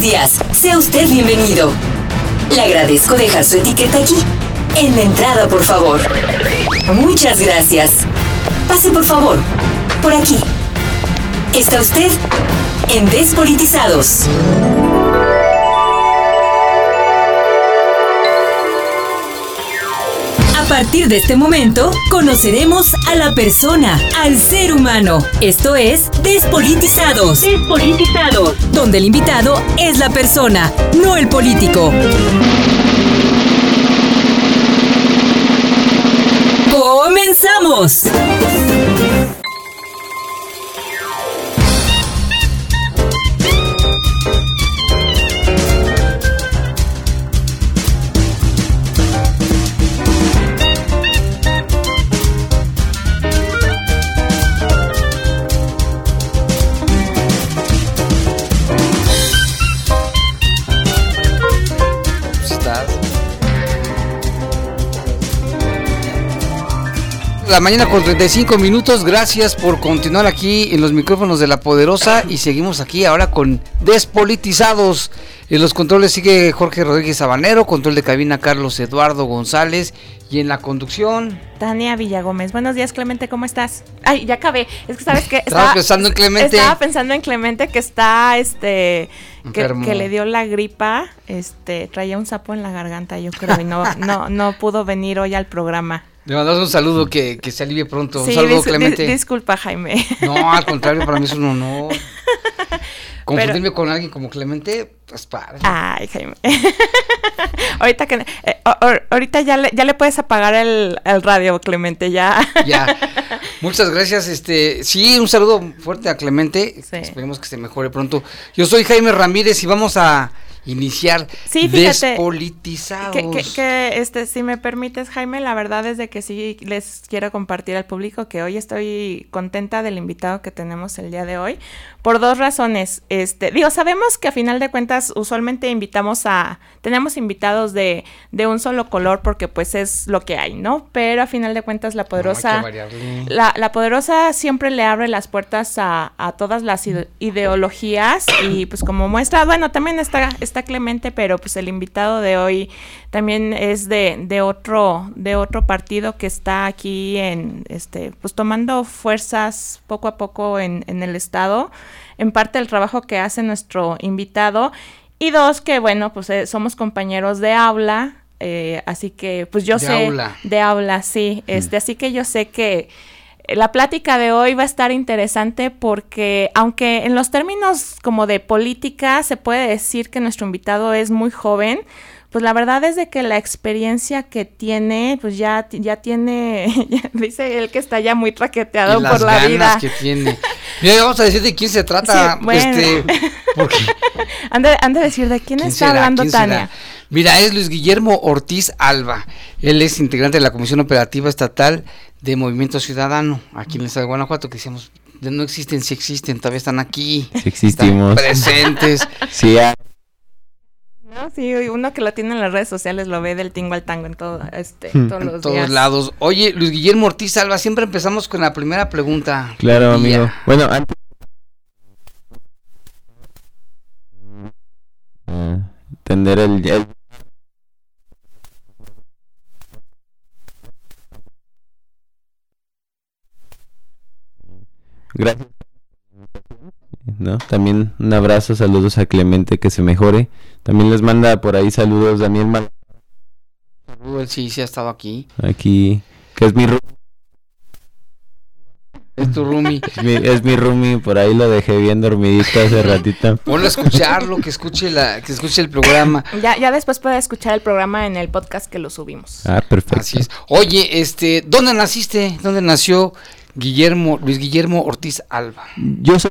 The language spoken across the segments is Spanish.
Días, sea usted bienvenido. Le agradezco dejar su etiqueta aquí. En la entrada, por favor. Muchas gracias. Pase, por favor. Por aquí. Está usted en Despolitizados. Partir de este momento, conoceremos a la persona, al ser humano. Esto es Despolitizados. Despolitizados. Donde el invitado es la persona, no el político. ¡Comenzamos! La mañana con 35 minutos, gracias por continuar aquí en los micrófonos de La Poderosa y seguimos aquí ahora con Despolitizados. En los controles sigue Jorge Rodríguez Sabanero, control de cabina Carlos Eduardo González y en la conducción... Tania Villagómez. Buenos días Clemente, ¿cómo estás? Ay, ya acabé. Es que sabes que... Estaba, pensando en Clemente. Estaba pensando en Clemente que está, este... Que, que, le dio la gripa, este, traía un sapo en la garganta, yo creo, y no, no, no pudo venir hoy al programa. Le mandamos un saludo que, que se alivie pronto. un saludo, Clemente. disculpa, Jaime. No, al contrario, para mí es un honor. Confundirme con alguien como Clemente, pues padre. Ay, Jaime. ahorita que eh, ahorita ya le, ya le puedes apagar el, el, radio, Clemente, ya. ya. Muchas gracias. Este, sí, un saludo fuerte a Clemente. Esperemos que se mejore pronto. Yo soy Jaime Ramírez y vamos a iniciar sí, despolitizados. Que, que, este, si me permites, Jaime, la verdad es de que sí les quiero compartir al público que hoy estoy contenta del invitado que tenemos el día de hoy, por dos razones. Este, digo, sabemos que a final de cuentas usualmente invitamos a, tenemos invitados de, de un solo color porque pues es lo que hay, ¿no? Pero a final de cuentas la poderosa, la, la, poderosa siempre le abre las puertas a, a todas las ideologías y pues como muestra, bueno, también está, está Clemente, pero pues el invitado de hoy también es de, de otro, de otro partido que está aquí en, este, pues tomando fuerzas poco a poco en, en el estado en parte el trabajo que hace nuestro invitado. Y dos, que bueno, pues eh, somos compañeros de aula, eh, así que pues yo de sé... Aula. De aula, sí. Mm. Este, Así que yo sé que la plática de hoy va a estar interesante porque aunque en los términos como de política se puede decir que nuestro invitado es muy joven, pues la verdad es de que la experiencia que tiene, pues ya, ya tiene, ya dice él que está ya muy traqueteado y por la ganas vida. que tiene. Mira, vamos a decir de quién se trata. Sí, bueno. este, porque, han, de, han de decir de quién, ¿quién está será? hablando ¿Quién Tania. será? Mira, es Luis Guillermo Ortiz Alba. Él es integrante de la Comisión Operativa Estatal de Movimiento Ciudadano, aquí en el Estado de Guanajuato, que decíamos, no existen, sí existen, todavía están aquí. Sí existimos. Están presentes. Sí, hay. ¿No? Sí, uno que lo tiene en las redes sociales lo ve del tingo al tango en todo, este, Hmm. todos en los todos días. lados. Oye, Luis Guillermo Ortiz Alba, siempre empezamos con la primera pregunta. Claro, amigo. Bueno, antes. Tender el, el- Gracias. ¿No? También un abrazo, saludos a Clemente que se mejore. También les manda por ahí saludos Daniel Mal Él sí, sí ha estado aquí. aquí, que es mi Es tu roomie. es mi, es mi roomie, por ahí lo dejé bien dormidito hace ratito. Ponlo a escucharlo, que escuche la, que escuche el programa. Ya, ya después puede escuchar el programa en el podcast que lo subimos. Ah, perfecto. Así es. Oye, este, ¿dónde naciste? ¿Dónde nació Guillermo, Luis Guillermo Ortiz Alba? Yo soy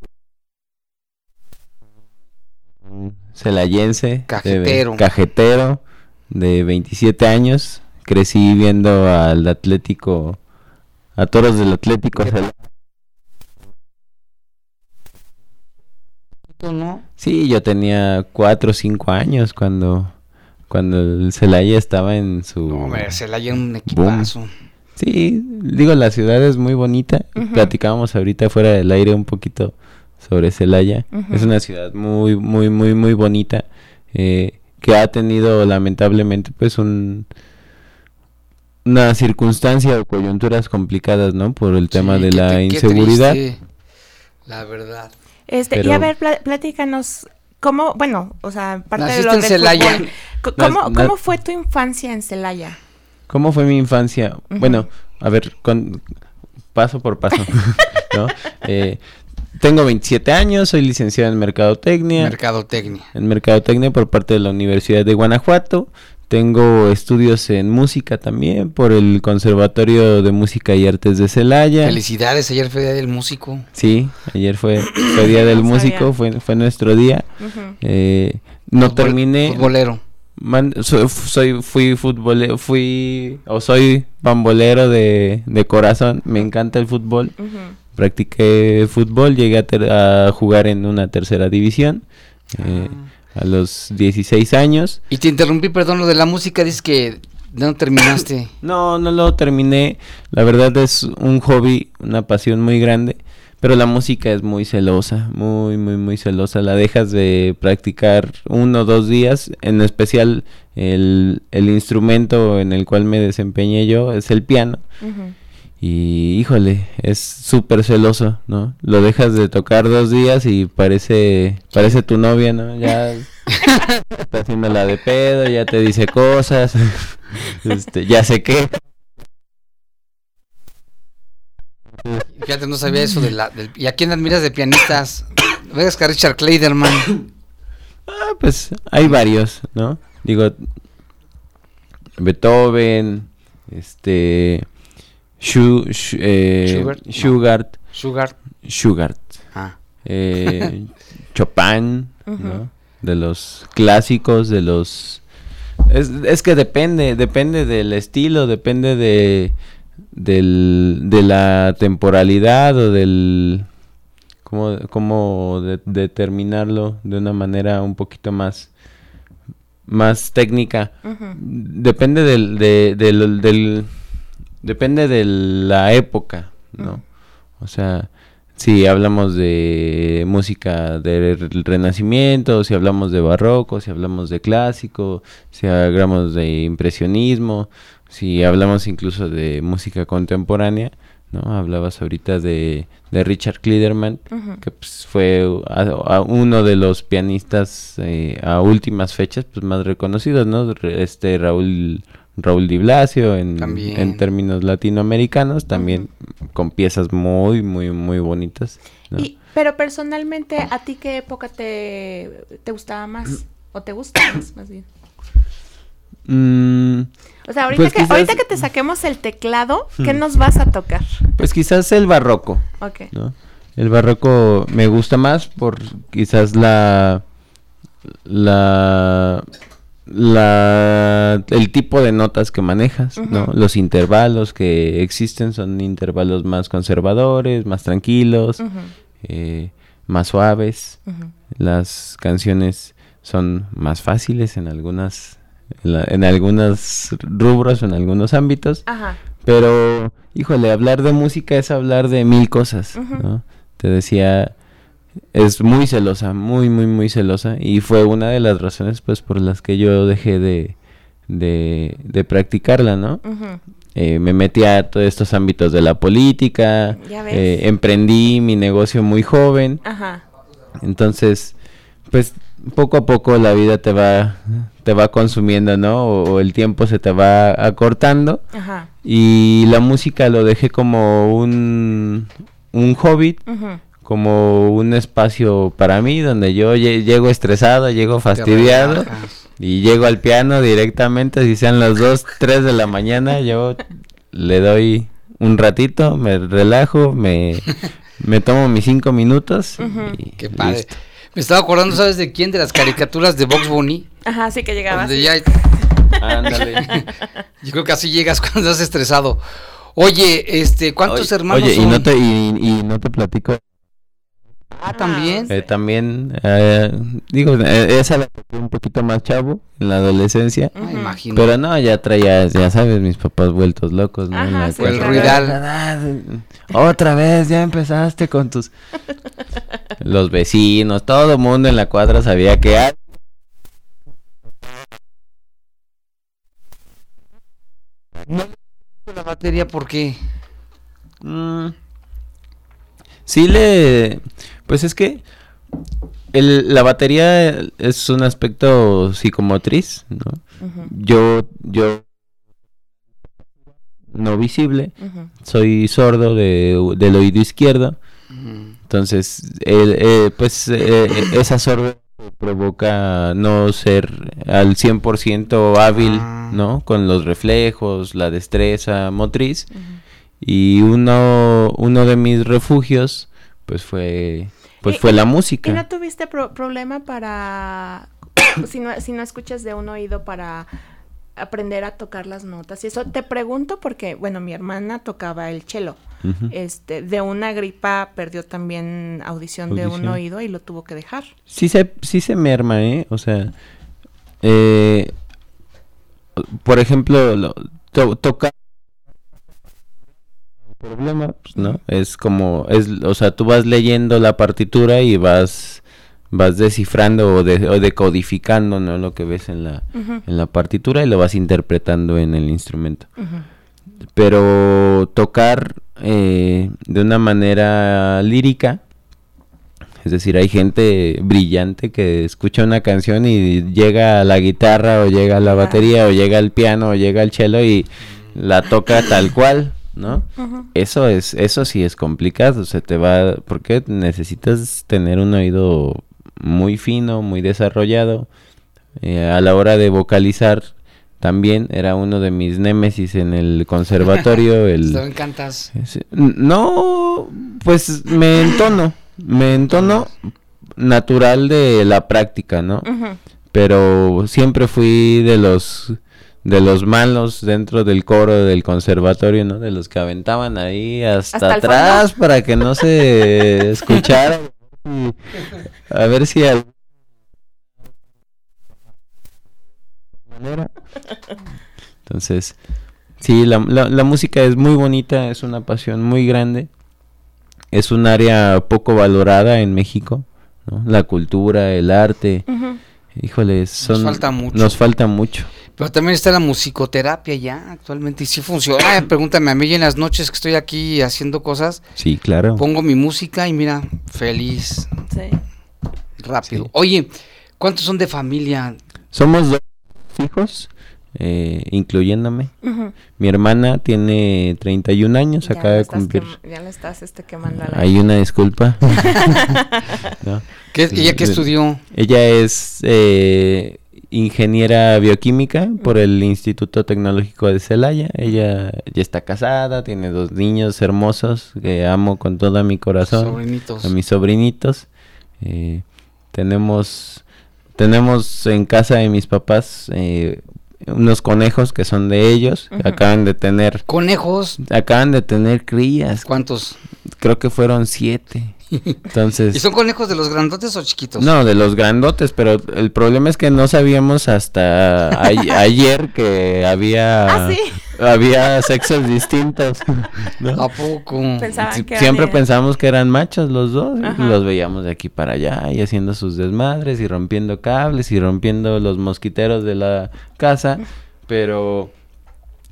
celayense, Cajetero. de, cajetero de 27 años. Crecí viendo al Atlético, a toros del Atlético. ¿No? Sí, yo tenía 4 o 5 años cuando, cuando el Celaya estaba en su... No, hombre, Celaya era un equipazo. Sí, digo, la ciudad es muy bonita. Ujú. Platicábamos ahorita fuera del aire un poquito sobre Celaya. Es una ciudad muy, muy, muy, muy bonita. eh, que ha tenido lamentablemente pues un una circunstancia o coyunturas complicadas, ¿no? Por el tema Sí, de qué la inseguridad. triste, La verdad. Este, y a ver, pla- platícanos, ¿cómo, bueno, o sea, parte de lo en Celaya. fútbol, ¿cómo, cómo fue tu infancia en Celaya? ¿Cómo fue mi infancia? Bueno, a ver, con, paso por paso, ¿no? Eh, tengo 27 años, soy licenciado en Mercadotecnia. Mercadotecnia. en Mercadotecnia por parte de la Universidad de Guanajuato. Tengo estudios en música también por el Conservatorio de Música y Artes de Celaya. Felicidades, ayer fue Día del Músico. Sí, ayer fue, fue Día del No Músico, fue, fue nuestro día. Eh, no Futbol- terminé. Futbolero. man- soy, soy- fui futbolero, fui o soy bambolero de, de corazón. Me encanta el fútbol. Ujú. Practiqué fútbol, llegué a, ter- a jugar en una tercera división. eh, Ah. a los 16 años. Y te interrumpí, perdón, lo de la música, dices que no terminaste. No, no lo terminé. La verdad es un hobby, una pasión muy grande. Pero la música es muy celosa, muy, muy, muy celosa. La dejas de practicar uno o dos días. En especial el, el instrumento en el cual me desempeñé yo es el piano. Ujú. Y híjole, es súper celoso, ¿no? Lo dejas de tocar dos días y parece, parece tu novia, ¿no? Ya está haciendo la de pedo, ya te dice cosas, este, ya sé qué. Fíjate, no sabía eso de la... Del, ¿Y a quién admiras de pianistas? Ves que a Richard Clayderman. Ah, pues hay varios, ¿no? Digo, Beethoven, este, Schu, Schu- eh, Schubert, no. Schubert, Sugar. Schubert, Ah. eh, Chopin, Ujú. ¿no? De los clásicos, de los... Es, es que depende, depende del estilo, depende de, del, de la temporalidad o del... ¿Cómo, cómo de- determinarlo de una manera un poquito más, más técnica? Depende del, de- del, del- depende de la época, ¿no? O sea, si hablamos de música del Renacimiento, si hablamos de barroco, si hablamos de clásico, si hablamos de impresionismo, si hablamos incluso de música contemporánea, ¿no? Hablabas ahorita de, de Richard Clayderman, Ujú. que pues, fue a- a uno de los pianistas eh, a últimas fechas pues más reconocidos, ¿no? Este Raúl Raúl Di Blasio en, términos latinoamericanos, también con piezas muy muy muy bonitas. ¿no? Y, pero personalmente, ¿a ti qué época te, te gustaba más? ¿O te gusta más, más bien? Mm, O sea, ahorita, Pues que, quizás- ahorita que te saquemos el teclado, ¿qué Hmm. nos vas a tocar? pues quizás el barroco, Ok. ¿no? El barroco me gusta más por quizás la la la el tipo de notas que manejas, ¿no? Los intervalos que existen son intervalos más conservadores, más tranquilos, eh, más suaves. Las canciones son más fáciles en algunas en, la- en algunos rubros, en algunos ámbitos. Ajá. Pero, híjole, hablar de música es hablar de mil cosas. ¿no? Te decía, es muy celosa, muy, muy, muy celosa. Y fue una de las razones, pues, por las que yo dejé de, de, de practicarla, ¿no? Eh, me metí a todos estos ámbitos de la política, Ya ves. eh, emprendí mi negocio muy joven. Ajá. Entonces, pues poco a poco la vida te va te va consumiendo, ¿no? O, o el tiempo se te va acortando Ajá. y la música lo dejé como un un hobby, Ujú. Como un espacio para mí donde yo lle- llego estresado, llego fastidiado y llego al piano directamente, si sean las 2, 3 de la mañana, yo le doy un ratito, me relajo, me, me tomo mis 5 minutos y Qué padre. listo. Me estaba acordando, ¿sabes de quién? De las caricaturas de Box Bunny. Ajá, sí que llegaba. Donde ya, Ándale. yo creo que así llegas cuando estás estresado. Oye, este, ¿cuántos Oye, hermanos Oye, y no te, y, y no te platico. Ah, también. Eh, también, eh, digo, eh, esa la toqué un poquito más chavo, en la adolescencia. Ah, imagino. Pero no, ya traía, ya sabes, mis papás vueltos locos, ¿no? En Ajá, la sí, Fue el ruidal. Otra vez, ya empezaste con tus... los vecinos, todo el mundo en la cuadra sabía que ah, La batería, ¿por qué? Mm. Sí le... Pues es que el- la batería es un aspecto psicomotriz, ¿no? Yo, yo no visible, soy sordo de, del oído izquierdo, entonces el, eh, pues eh, esa sordera provoca no ser al 100% hábil, Ah. ¿no? Con los reflejos, la destreza motriz. Y uno, uno de mis refugios, pues fue, pues fue la ¿Y no música. tuviste pro- problema para, si no, si no escuchas de un oído para aprender a tocar las notas? Y eso te pregunto porque, bueno, mi hermana tocaba el cello. Ujú. Este, de una gripa perdió también audición, de un oído y lo tuvo que dejar. Sí se, sí se merma, ¿eh? O sea, eh, por ejemplo, lo- to- tocar problema, pues, ¿no? Es como, es, o sea, tú vas leyendo la partitura y vas, vas descifrando o, de- o decodificando, ¿no? Lo que ves en la, en la partitura y lo vas interpretando en el instrumento. pero tocar eh, de una manera lírica, es decir, hay gente brillante que escucha una canción y llega a la guitarra o llega a la batería o llega al piano o llega al cello y la toca tal cual, ¿no? Eso es, eso sí es complicado, se te va, porque necesitas tener un oído muy fino, muy desarrollado. Eh, a la hora de vocalizar, también era uno de mis némesis en el conservatorio. el, Te encantas. no, pues me entono, me entono natural de la práctica, ¿no? Pero siempre fui de los de los malos dentro del coro del conservatorio, ¿no? De los que aventaban ahí hasta, ¿Hasta el atrás para que no se escuchara. A ver si al- manera. Entonces, sí, la, la, la música es muy bonita, es una pasión muy grande. Es un área poco valorada en México, ¿no? La cultura, el arte. Ujú. Híjole, son, falta mucho. Nos falta mucho. Pero también está la musicoterapia ya actualmente y sí funciona. Pregúntame a mí y en las noches que estoy aquí haciendo cosas, Sí, claro. pongo mi música y mira, feliz, Sí. rápido. Sí. Oye, ¿cuántos son de familia? Somos dos hijos, eh, incluyéndome. Mi hermana tiene 31 años, Ya acaba de cumplir. ya le estás este, quemando a la Hay una disculpa. No, ¿Qué, ¿Ella qué estudió? Ella es eh, ingeniera bioquímica por el Instituto Tecnológico de Celaya. Ella ya está casada, tiene dos niños hermosos que amo con todo mi corazón. Sobrinitos. a mis sobrinitos. Eh, tenemos tenemos en casa de mis papás eh, unos conejos que son de ellos. Acaban de tener Conejos, acaban de tener crías. ¿cuántos? Creo que fueron siete. Entonces ¿Y son conejos de los grandotes o chiquitos? no, de los grandotes, pero el problema es que no sabíamos hasta a- ayer que había Ah, sí. había sexos distintos. ¿no? ¿A poco? Pensaban que Siempre pensamos que eran machos los dos. y Ajá. Los veíamos de aquí para allá y haciendo sus desmadres y rompiendo cables y rompiendo los mosquiteros de la casa. Pero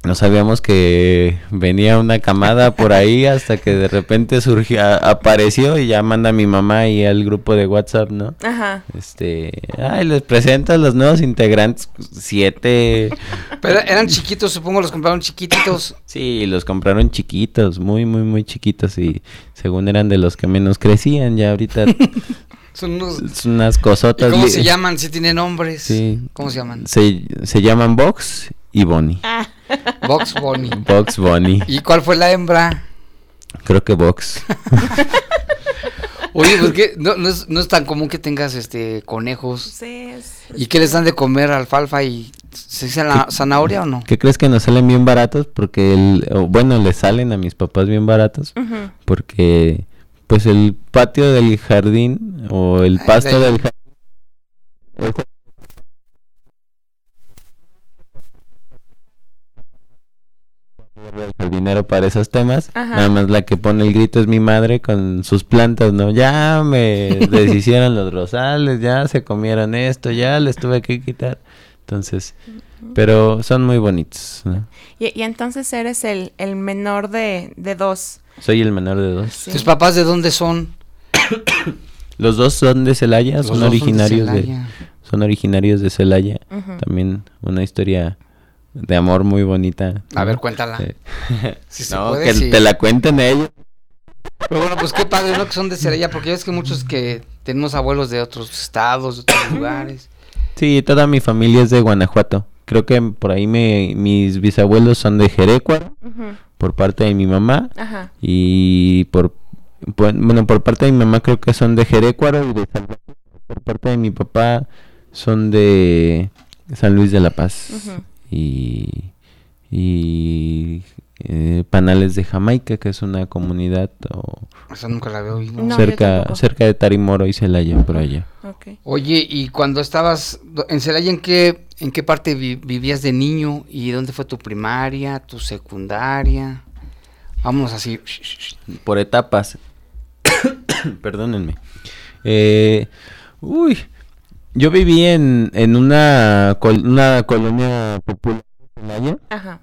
no sabíamos que venía una camada por ahí hasta que de repente surgió, apareció y ya manda mi mamá y al grupo de WhatsApp, ¿no? Ajá. Este, ay, les presento a los nuevos integrantes, siete, Pero eran chiquitos, supongo los compraron chiquititos. Sí, los compraron chiquitos, muy, muy, muy chiquitos y según eran de los que menos crecían, ya ahorita Son unos... son unas ¿Y cosotas. cómo se llaman? Si tienen nombres. Sí. ¿Cómo se llaman? Se, se llaman Box y Bonnie. Ah, Box Bunny. Box, Bonnie. ¿Y cuál fue la hembra? Creo que Box. Oye, pues que no, no, es, no es tan común que tengas este conejos. sí, es- ¿Y qué les dan de comer? ¿Alfalfa y se dice la zanahoria o no? ¿Qué crees que nos salen bien baratos? Porque, el, o bueno, les salen a mis papás bien baratos. Porque, pues el patio del jardín o el pasto del- del jardín. El jardinero para esos temas. Ajá. Nada más la que pone el grito es mi madre con sus plantas, ¿no? Ya me deshicieron los rosales, ya se comieron esto, ya les tuve que quitar. Entonces, pero son muy bonitos, ¿no? Y, y entonces eres el, el menor de, de dos. Soy el menor de dos. Sí. ¿Tus papás de dónde son? Los dos son de Celaya, Los son originarios de, Celaya. son originarios de Celaya. También una historia de amor muy bonita. A ver, cuéntala. Eh, Si se no, puede, que sí. te la cuenten ellos. Pero bueno, pues qué padre, ¿no? Que son de Celaya, porque ya es que muchos que tenemos abuelos de otros estados, de otros lugares. Sí, toda mi familia es de Guanajuato. Creo que por ahí me, mis bisabuelos son de Jerecuaro, por parte de mi mamá. Ajá. Y por, por- bueno, por parte de mi mamá creo que son de Jerecuaro y de Salvador. Por parte de mi papá son de San Luis de la Paz. Ujú. Y, y eh, Panales de Jamaica, que es una comunidad o Eso nunca la veo. oído. No, cerca, cerca de Tarimoro y Celaya, por allá. Oye, y cuando estabas en Celaya, ¿en qué, en qué parte vi- vivías de niño? ¿Y dónde fue tu primaria, tu secundaria? Vámonos así. por etapas. Perdónenme. Eh, uy, yo viví en, en una, col- una colonia popular de Celaya, Ajá.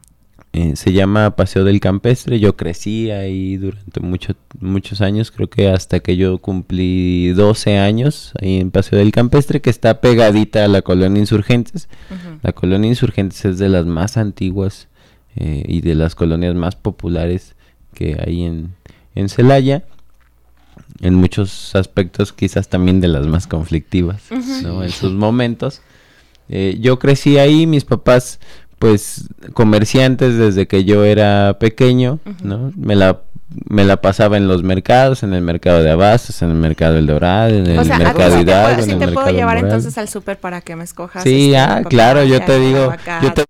eh, se llama Paseo del Campestre. Yo crecí ahí durante mucho, muchos años, creo que hasta que yo cumplí 12 años ahí en Paseo del Campestre, que está pegadita a la colonia Insurgentes. La colonia Insurgentes es de las más antiguas eh, y de las colonias más populares que hay en, en Celaya. En muchos aspectos quizás también de las más conflictivas. ¿no? En sus momentos. Eh, yo crecí ahí, mis papás pues comerciantes desde que yo era pequeño. ¿no? Me la, me la pasaba en los mercados, en el mercado de Abastos, en el mercado El Dorado, en el O sea, mercado Hidalgo, puedo, en sí el te puedo llevar Moral. entonces al súper para que me escojas. Sí, este, ah, claro, yo te digo, yo te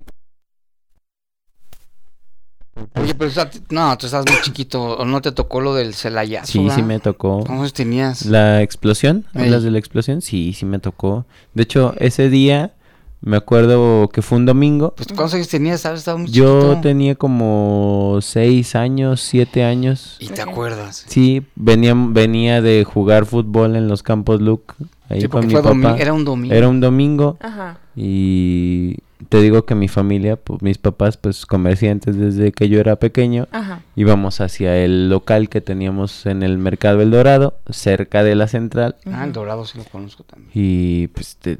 Oye, pero está- no, tú estás muy chiquito, ¿o no te tocó lo del Celaya? Sí, sí me tocó. ¿Cuántos tenías? ¿La explosión? ¿Hablas de la explosión? Sí, sí me tocó. De hecho, ese día me acuerdo que fue un domingo. Pues, ¿cuántos años tenías? ¿Sabes? Estaba muy Yo chiquito. tenía como seis años, siete años. ¿Y te acuerdas? Sí, venía, venía de jugar fútbol en los campos Luke. Ahí Sí, con porque mi fue domi- papá. era un domingo. Era un domingo. Ajá. Y te digo que mi familia, pues mis papás, pues comerciantes desde que yo era pequeño. Ajá. Íbamos hacia el local que teníamos en el Mercado El Dorado, cerca de la central. Ah, el dorado sí lo conozco también. Y pues te-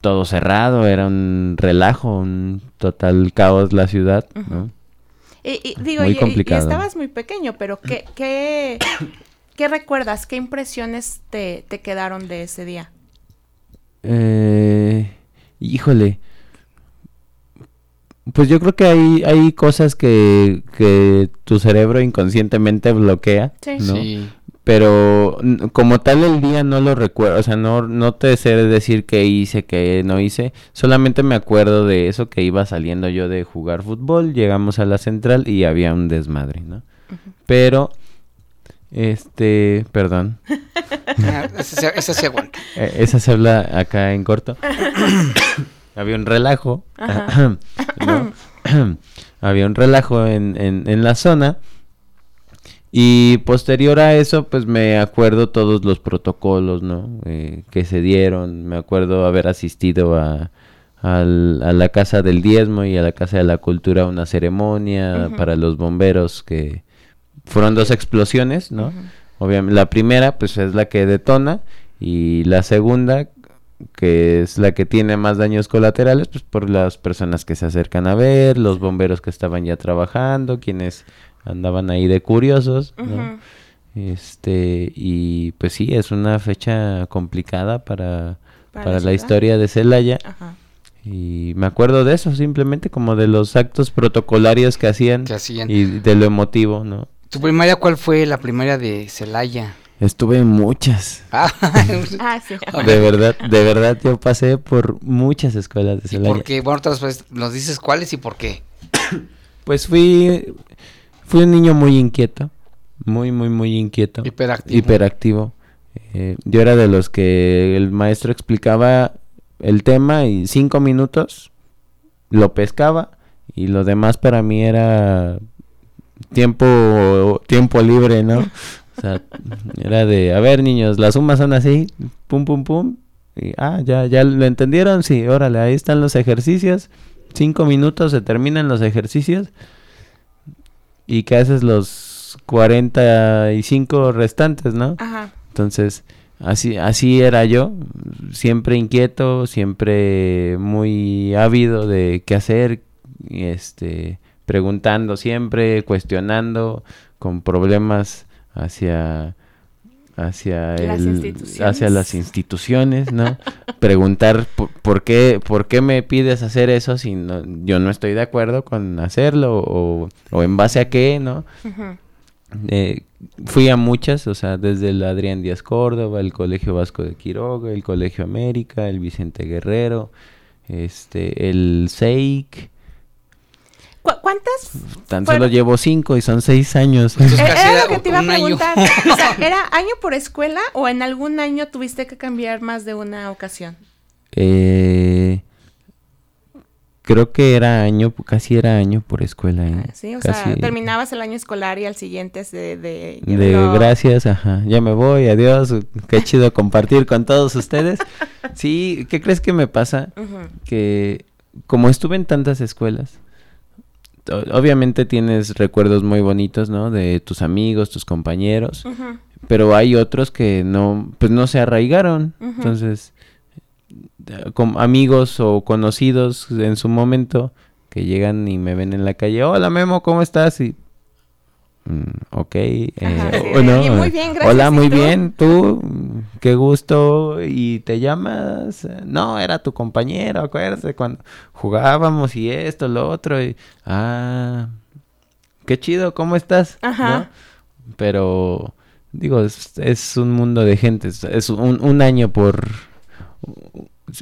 todo cerrado, era un relajo, un total caos la ciudad, ¿no? Y, y digo, Muy y- y- y, complicado. estabas muy pequeño, pero ¿qué, qué, qué recuerdas? ¿Qué impresiones te, te quedaron de ese día? Eh, híjole. Pues yo creo que hay, hay cosas que, que tu cerebro inconscientemente bloquea, Sí. ¿no? Sí. Pero como tal el día no lo recuerdo, o sea, no, no te sé decir qué hice, qué no hice, solamente me acuerdo de eso que iba saliendo yo de jugar fútbol, llegamos a la central y había un desmadre, ¿no? Pero, este, perdón, Ah, ese, se- se aguanta. eh, esa se habla acá en corto. había un relajo, ¿no? había un relajo en, en, en la zona. Y posterior a eso, pues me acuerdo todos los protocolos, ¿no? Eh, que se dieron. Me acuerdo haber asistido a, al- a la Casa del Diezmo y a la Casa de la Cultura a una ceremonia para los bomberos que fueron dos explosiones, ¿no? Obviamente, la primera, pues es la que detona y la segunda, que es la que tiene más daños colaterales, pues por las personas que se acercan a ver, los bomberos que estaban ya trabajando, quienes andaban ahí de curiosos. Este, y pues sí, es una fecha complicada para, Para para, la historia de Celaya. Ajá. Y me acuerdo de eso, simplemente como de los actos protocolarios que hacían Que hacían. y de lo emotivo, ¿no? ¿Tu primaria cuál fue la primaria de Celaya? Estuve en muchas. Ah, sí. De verdad, de verdad yo pasé por muchas escuelas de ¿Y Celaya. por qué? Bueno, otras veces nos dices cuáles y por qué. Pues fui fui un niño muy inquieto, muy muy muy inquieto, Hiperactivo. hiperactivo. Eh, yo era de los que el maestro explicaba el tema y cinco minutos lo pescaba y lo demás para mí era tiempo tiempo libre, ¿no? O sea, era de, a ver niños, las sumas son así, pum pum pum, y ah, ya ya lo entendieron, sí, órale, ahí están los ejercicios, cinco minutos se terminan los ejercicios y que haces los 45 restantes, ¿no? Ajá. Entonces, así, así era yo, siempre inquieto, siempre muy ávido de qué hacer, este, preguntando siempre, cuestionando, con problemas hacia hacia Las el- instituciones. hacia las instituciones, ¿no? Preguntar por, por qué por qué me pides hacer eso si no, yo no estoy de acuerdo con hacerlo o, o en base a qué, ¿no? Eh, fui a muchas, o sea, desde el Adrián Díaz Córdoba, el Colegio Vasco de Quiroga, el Colegio América, el Vicente Guerrero, este, el SEIC. ¿Cu- ¿Cuántas? Tan Fueron- solo llevo cinco y son seis años. Entonces, Eh, Era lo que te iba a preguntar. O sea, ¿era año por escuela o en algún año tuviste que cambiar más de una ocasión? Eh, creo que era año, casi era año por escuela. ¿eh? Sí, o sea, terminabas el año escolar y al siguiente es de... De, De no. gracias, ajá. Ya me voy, adiós. Qué chido compartir con todos ustedes. Sí, ¿qué crees que me pasa? Que como estuve en tantas escuelas, obviamente tienes recuerdos muy bonitos, ¿no? De tus amigos, tus compañeros, Ujú. pero hay otros que no, pues no se arraigaron. Entonces, con amigos o conocidos en su momento que llegan y me ven en la calle, hola Memo, ¿cómo estás? Y, "Mm, ok, eh, Ajá, sí, muy bien, gracias, Hola, ¿y muy tú?" bien, tú, Mm, qué gusto, y te llamas, no, era tu compañero, acuérdate, cuando jugábamos y esto, lo otro, y, ah, qué chido, ¿cómo estás? Ajá. ¿No? Pero, digo, es, es un mundo de gente, es, es un, un año por,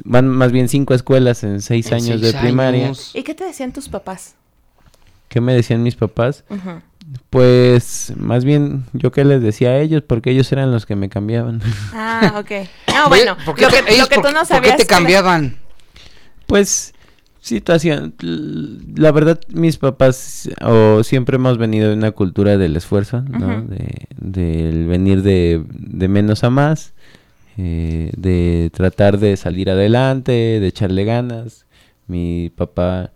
van más bien cinco escuelas en seis En años seis de primaria. años. ¿Y qué te decían tus papás? ¿Qué me decían mis papás? Ujú. Pues, más bien, yo qué les decía a ellos, porque ellos eran los que me cambiaban. Ah, ok. No, bueno, ¿por qué lo que, ellos lo que por- tú no ¿Por sabías... qué te que la- cambiaban? Pues situación, la verdad mis papás o siempre hemos venido de una cultura del esfuerzo, ¿no? De, del venir de, de menos a más, eh, de tratar de salir adelante, de echarle ganas. Mi papá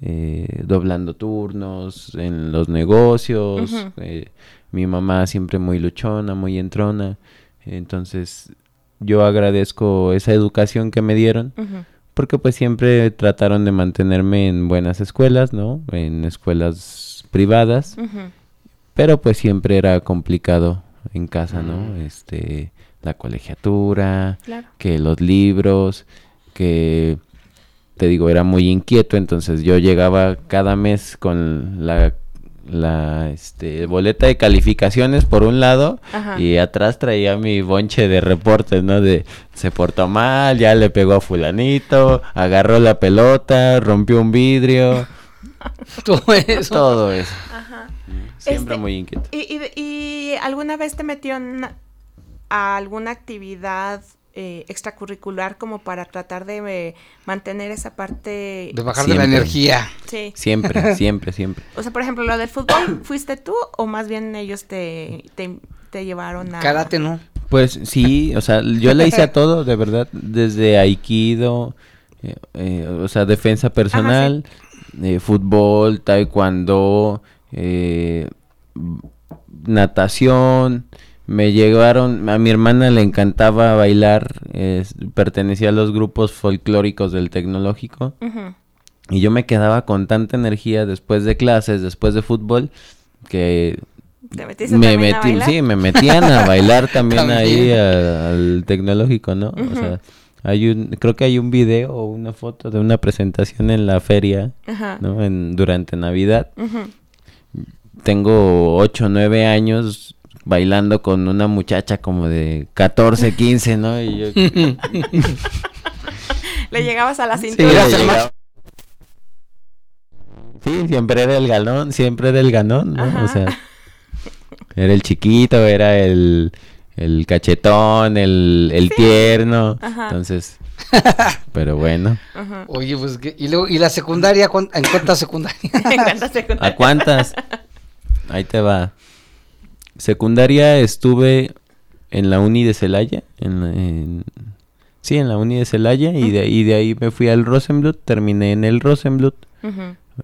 eh, doblando turnos en los negocios, eh, mi mamá siempre muy luchona, muy entrona. Entonces yo agradezco esa educación que me dieron porque pues siempre trataron de mantenerme en buenas escuelas, ¿no? En escuelas privadas, pero pues siempre era complicado en casa, ¿no? Este, la colegiatura, Claro. que los libros, que te digo, era muy inquieto, entonces yo llegaba cada mes con la la este, boleta de calificaciones por un lado Ajá. y atrás traía mi bonche de reportes, ¿no? De se portó mal, ya le pegó a fulanito, agarró la pelota, rompió un vidrio, Todo eso. todo eso. Ajá. Siempre Este, muy inquieto. ¿Y, y, y alguna vez te metió en una- a alguna actividad eh, extracurricular como para tratar de eh, mantener esa parte? De bajar de la energía. Sí. Siempre, siempre, siempre. O sea, por ejemplo, lo del fútbol, ¿fuiste tú o más bien ellos te, te, te llevaron a... Karate, ¿no? Pues sí, o sea, yo le hice a todo, de verdad, desde aikido, eh, eh, o sea, defensa personal, eh, fútbol, taekwondo, eh, natación. Me llevaron, a mi hermana le encantaba bailar, pertenecía a los grupos folclóricos del tecnológico. Ujú. Y yo me quedaba con tanta energía después de clases, después de fútbol, que ¿Te metiste me a metí, bailar? sí, me metían a bailar también, ahí a- al tecnológico, ¿no? O sea, hay un, creo que hay un video o una foto de una presentación en la feria, Ajá. ¿no? En, durante Navidad. Tengo 8 o 9 años bailando con una muchacha como de 14, 15, ¿no? Y yo, Le llegabas a la cintura. Sí, siempre era el galón, siempre era el ganón, ¿no? Ajá. O sea, era el chiquito, era el, el cachetón, el, el Sí. tierno. Ajá. Entonces, Pero bueno. Oye, pues, ¿qué? ¿y luego, y la secundaria? ¿En cuántas secundarias? En cuanto se- ¿A cuántas? Ahí te va. Secundaria estuve en la uni de Celaya. En, en- sí, en la uni de Celaya. Y de, y de ahí me fui al Rosenblut. Terminé en el Rosenblut.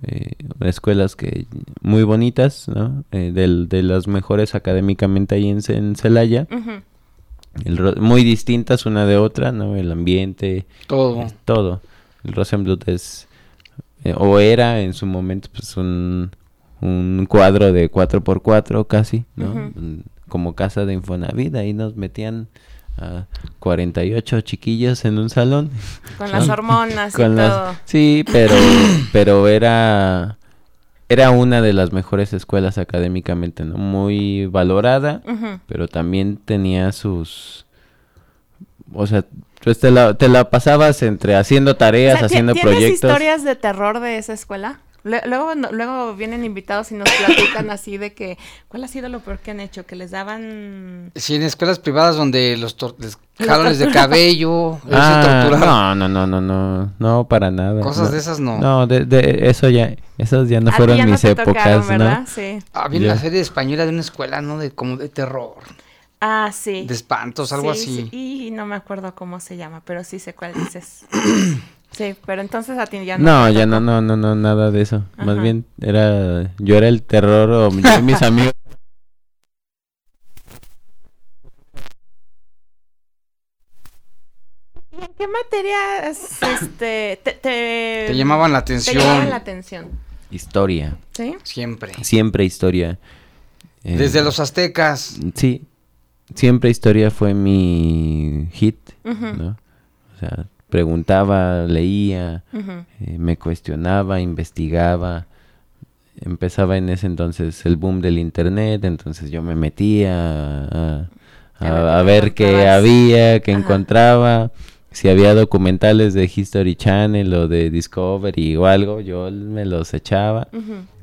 Eh, escuelas que muy bonitas, ¿no? Eh, del- de las mejores académicamente ahí en, Ce- en Celaya. El muy distintas una de otra, ¿no? El ambiente, Todo. todo. El Rosenblut es, eh, o era en su momento, pues un, un cuadro de 4x4 casi, ¿no? Como casa de Infonavit, ahí nos metían a 48 chiquillos en un salón. Con las hormonas y Con las- todo. Sí, pero, pero era, era una de las mejores escuelas académicamente, ¿no? Muy valorada, pero también tenía sus... O sea, pues te la, te la pasabas entre haciendo O tareas, sea, ¿ti- haciendo ¿Tienes proyectos. historias de terror de esa escuela? Luego, no- luego vienen invitados y nos platican así de que, ¿cuál ha sido lo peor que han hecho? Que les daban... Sí, en escuelas privadas donde los tor- les Los jalones de cabello, Ah, torturaban. no, no, no, no, no, no, para nada. Cosas no. de esas no. No, de, de eso ya, esas ya no A fueron ya mis tocaron, épocas, ¿verdad? ¿no? Sí. Había Ya. una serie española de una escuela, ¿no? De como de terror, Ah, sí. de espantos, algo Sí, así. sí, Y no me acuerdo cómo se llama, pero sí sé cuál dices. sí, pero entonces a ti ya no. No, te ya no, no, no, no, nada de eso. Más bien era, yo era el terror o yo y mis amigos. ¿Y en qué materias este, te, te, Te llamaban la te atención llamaban la atención? Historia, ¿Sí? siempre. siempre historia. Eh, Desde los aztecas. Sí, siempre historia fue mi hit, Ujú, ¿no? O sea, preguntaba, leía, eh, me cuestionaba, investigaba. Empezaba en ese entonces el boom del internet, entonces yo me metía a, a- A ver a qué ver qué encontrabas. había, qué Ajá. encontraba. Si había documentales de History Channel o de Discovery o algo, yo me los echaba.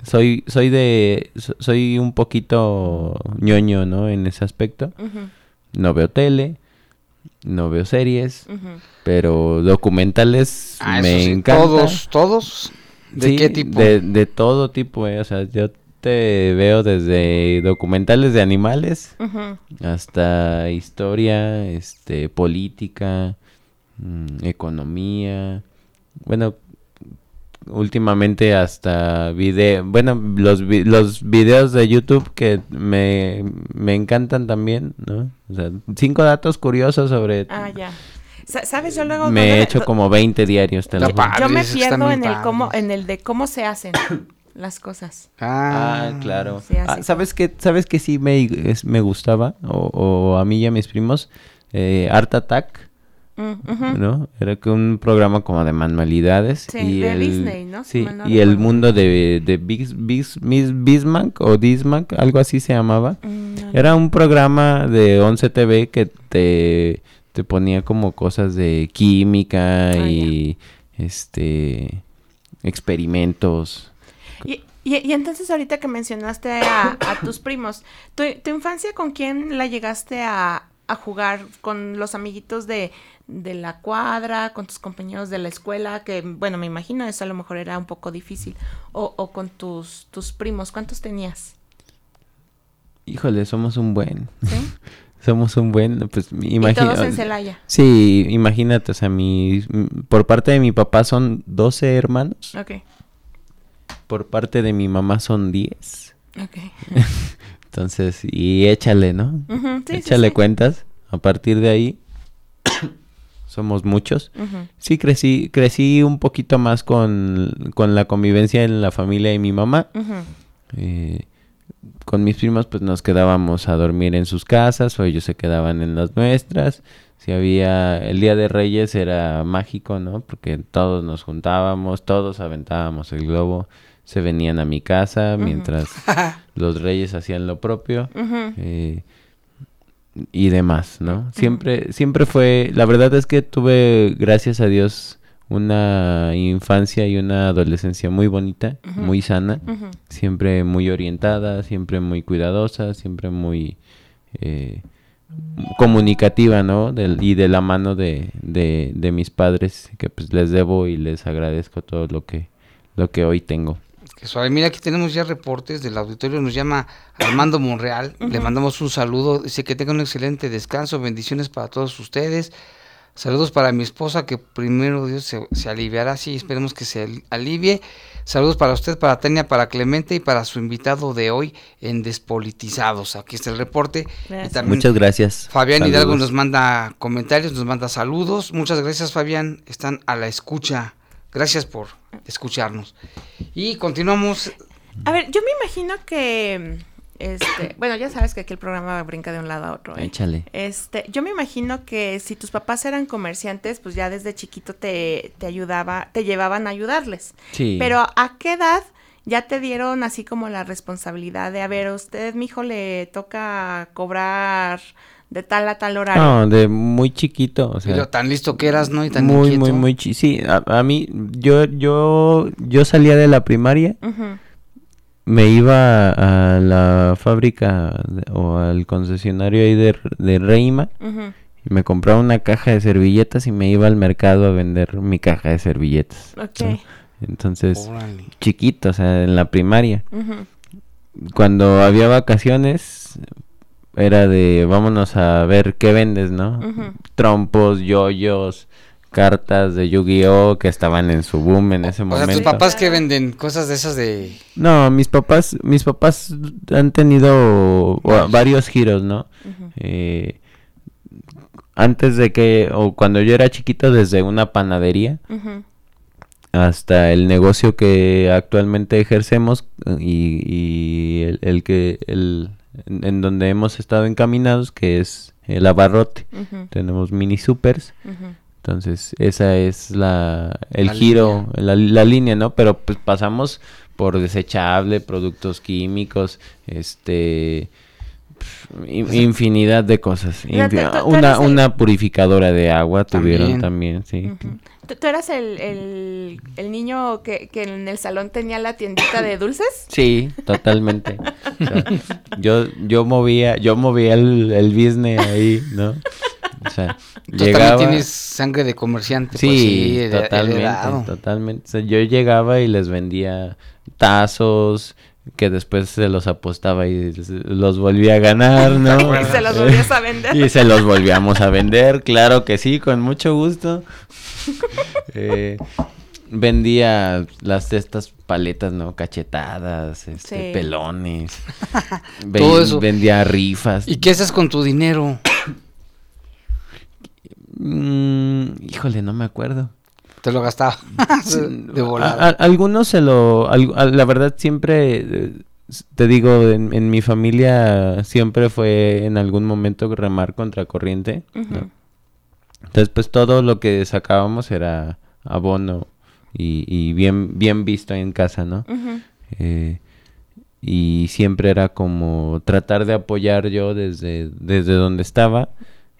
Soy, soy de, so- soy un poquito ñoño, ¿no? En ese aspecto. No veo tele, no veo series, pero documentales Ah, me sí, encanta. Todos, todos. ¿De Sí, qué tipo? De, de todo tipo, eh, O sea, yo te veo desde documentales de animales hasta historia, este, política, mm, economía. Bueno, últimamente hasta video, bueno, los, vi- los videos de YouTube que me, me encantan también, ¿no? O sea, cinco datos curiosos sobre... Ah, ya. Sa- ¿Sabes? Yo luego... me he hecho como 20 diarios. te lo padre. Yo me pierdo en el cómo, en el de cómo se hacen las cosas. Ah, Ah, claro. Sí, Ah, ¿Sabes qué? ¿Sabes qué sí me, es- me gustaba? O, o a mí y a mis primos. Eh, Art Attack, ¿no? Era que un programa como de manualidades. Sí, y de el, Disney, ¿no? Sí, no y el mundo de, de Bis, Bis- Mis- Bismarck o Dismac, algo así se llamaba. Mm, no, Era un programa de 11 TV que te, te ponía como cosas de química Ah, y este experimentos. Y, y- y entonces ahorita que mencionaste a, a tus primos, ¿tu, tu infancia con quién la llegaste a, a jugar? ¿Con los amiguitos de, de la cuadra, con tus compañeros de la escuela? Que, bueno, me imagino eso a lo mejor era un poco difícil. O, o con tus, tus primos, ¿cuántos tenías? Híjole, somos un buen. ¿Sí? Somos un buen, pues y imagina. todos en Celaya. Sí, imagínate, o sea, mi, por parte de mi papá son 12 hermanos, Ok, por parte de mi mamá son 10. ok. Entonces, y échale, ¿no? Sí, sí, échale sí. cuentas. A partir de ahí, somos muchos. Sí, crecí, crecí un poquito más con, con la convivencia en la familia de mi mamá. Eh, con mis primos pues nos quedábamos a dormir en sus casas o ellos se quedaban en las nuestras. Si había el Día de Reyes era mágico, ¿no? Porque todos nos juntábamos, todos aventábamos el globo, se venían a mi casa mientras los reyes hacían lo propio eh, y demás, ¿no? Siempre, siempre fue, la verdad es que tuve, gracias a Dios, una infancia y una adolescencia muy bonita, muy sana, siempre muy orientada, siempre muy cuidadosa, siempre muy, eh, comunicativa, ¿no? Del, y de la mano de, de, de mis padres, que pues les debo y les agradezco todo lo que, lo que hoy tengo. Suave. Mira, aquí tenemos ya reportes del auditorio. Nos llama Armando Monreal. Le mandamos un saludo. Dice que tenga un excelente descanso. Bendiciones para todos ustedes. Saludos para mi esposa, que primero Dios se, se aliviará. Sí, esperemos que se al- alivie. Saludos para usted, para Tania, para Clemente y para su invitado de hoy en Despolitizados. Aquí está el reporte. Y Gracias. también Muchas gracias. Fabián Saludos. Hidalgo nos manda comentarios, nos manda saludos. Muchas gracias, Fabián. Están a la escucha. Gracias por escucharnos. Y continuamos. A ver, yo me imagino que, este, bueno, ya sabes que aquí el programa brinca de un lado a otro. ¿eh? Échale. Este, yo me imagino que si tus papás eran comerciantes, pues ya desde chiquito te, te ayudaba, te llevaban a ayudarles. Sí. Pero ¿a qué edad ya te dieron así como la responsabilidad de, a ver, a usted, mi hijo, le toca cobrar de tal a tal horario? No, de muy chiquito, o sea, Pero tan listo que eras, ¿no? Y tan muy, inquieto. muy, muy chi- Sí, a, a mí, yo, yo, yo salía de la primaria, me iba a la fábrica de- o al concesionario ahí de, de Reima y me compraba una caja de servilletas y me iba al mercado a vender mi caja de servilletas. Ok. ¿no? Entonces, chiquito, o sea, en la primaria. Cuando había vacaciones, era de vámonos a ver qué vendes, ¿no? Trompos, yoyos, cartas de Yu-Gi-Oh! que estaban en su boom en ese O sea, momento. tus papás que venden cosas de esas de... No, mis papás, mis papás han tenido Varios. varios giros, ¿no? Eh, antes de que, o cuando yo era chiquito, desde una panadería hasta el negocio que actualmente ejercemos y, y el, el que, el, en, en donde hemos estado encaminados, que es el abarrote. Tenemos mini supers. Entonces, esa es la el La giro, la, la línea, ¿no? Pero pues pasamos por desechable, productos químicos, este infinidad de cosas. Una, una purificadora de agua tuvieron También. también, sí. ¿Tú, tú eras el, el, el niño que, que en el salón tenía la tiendita de dulces? Sí, totalmente. O sea, yo, yo movía, yo movía el, el business ahí, ¿no? O sea, Tú llegaba. también tienes sangre de comerciante. pues, Sí, de- totalmente, totalmente. O sea, yo llegaba y les vendía tazos que después se los apostaba y los volvía a ganar, ¿no? Y se los volvías a vender. Y se los volvíamos a vender, claro que sí, con mucho gusto. Eh, vendía las estas paletas, ¿no? Cachetadas, este, Sí. pelones. Ven- Todo eso. Vendía rifas. ¿Y qué haces con tu dinero? Mm, híjole, no me acuerdo. Te lo gastaba de volada. a- algunos se lo. al- a- la verdad, siempre. eh, te digo, en, en mi familia siempre fue en algún momento remar contra corriente. Entonces, pues todo lo que sacábamos era abono y, y bien, bien visto en casa, ¿no? Eh, y siempre era como tratar de apoyar yo desde, desde donde estaba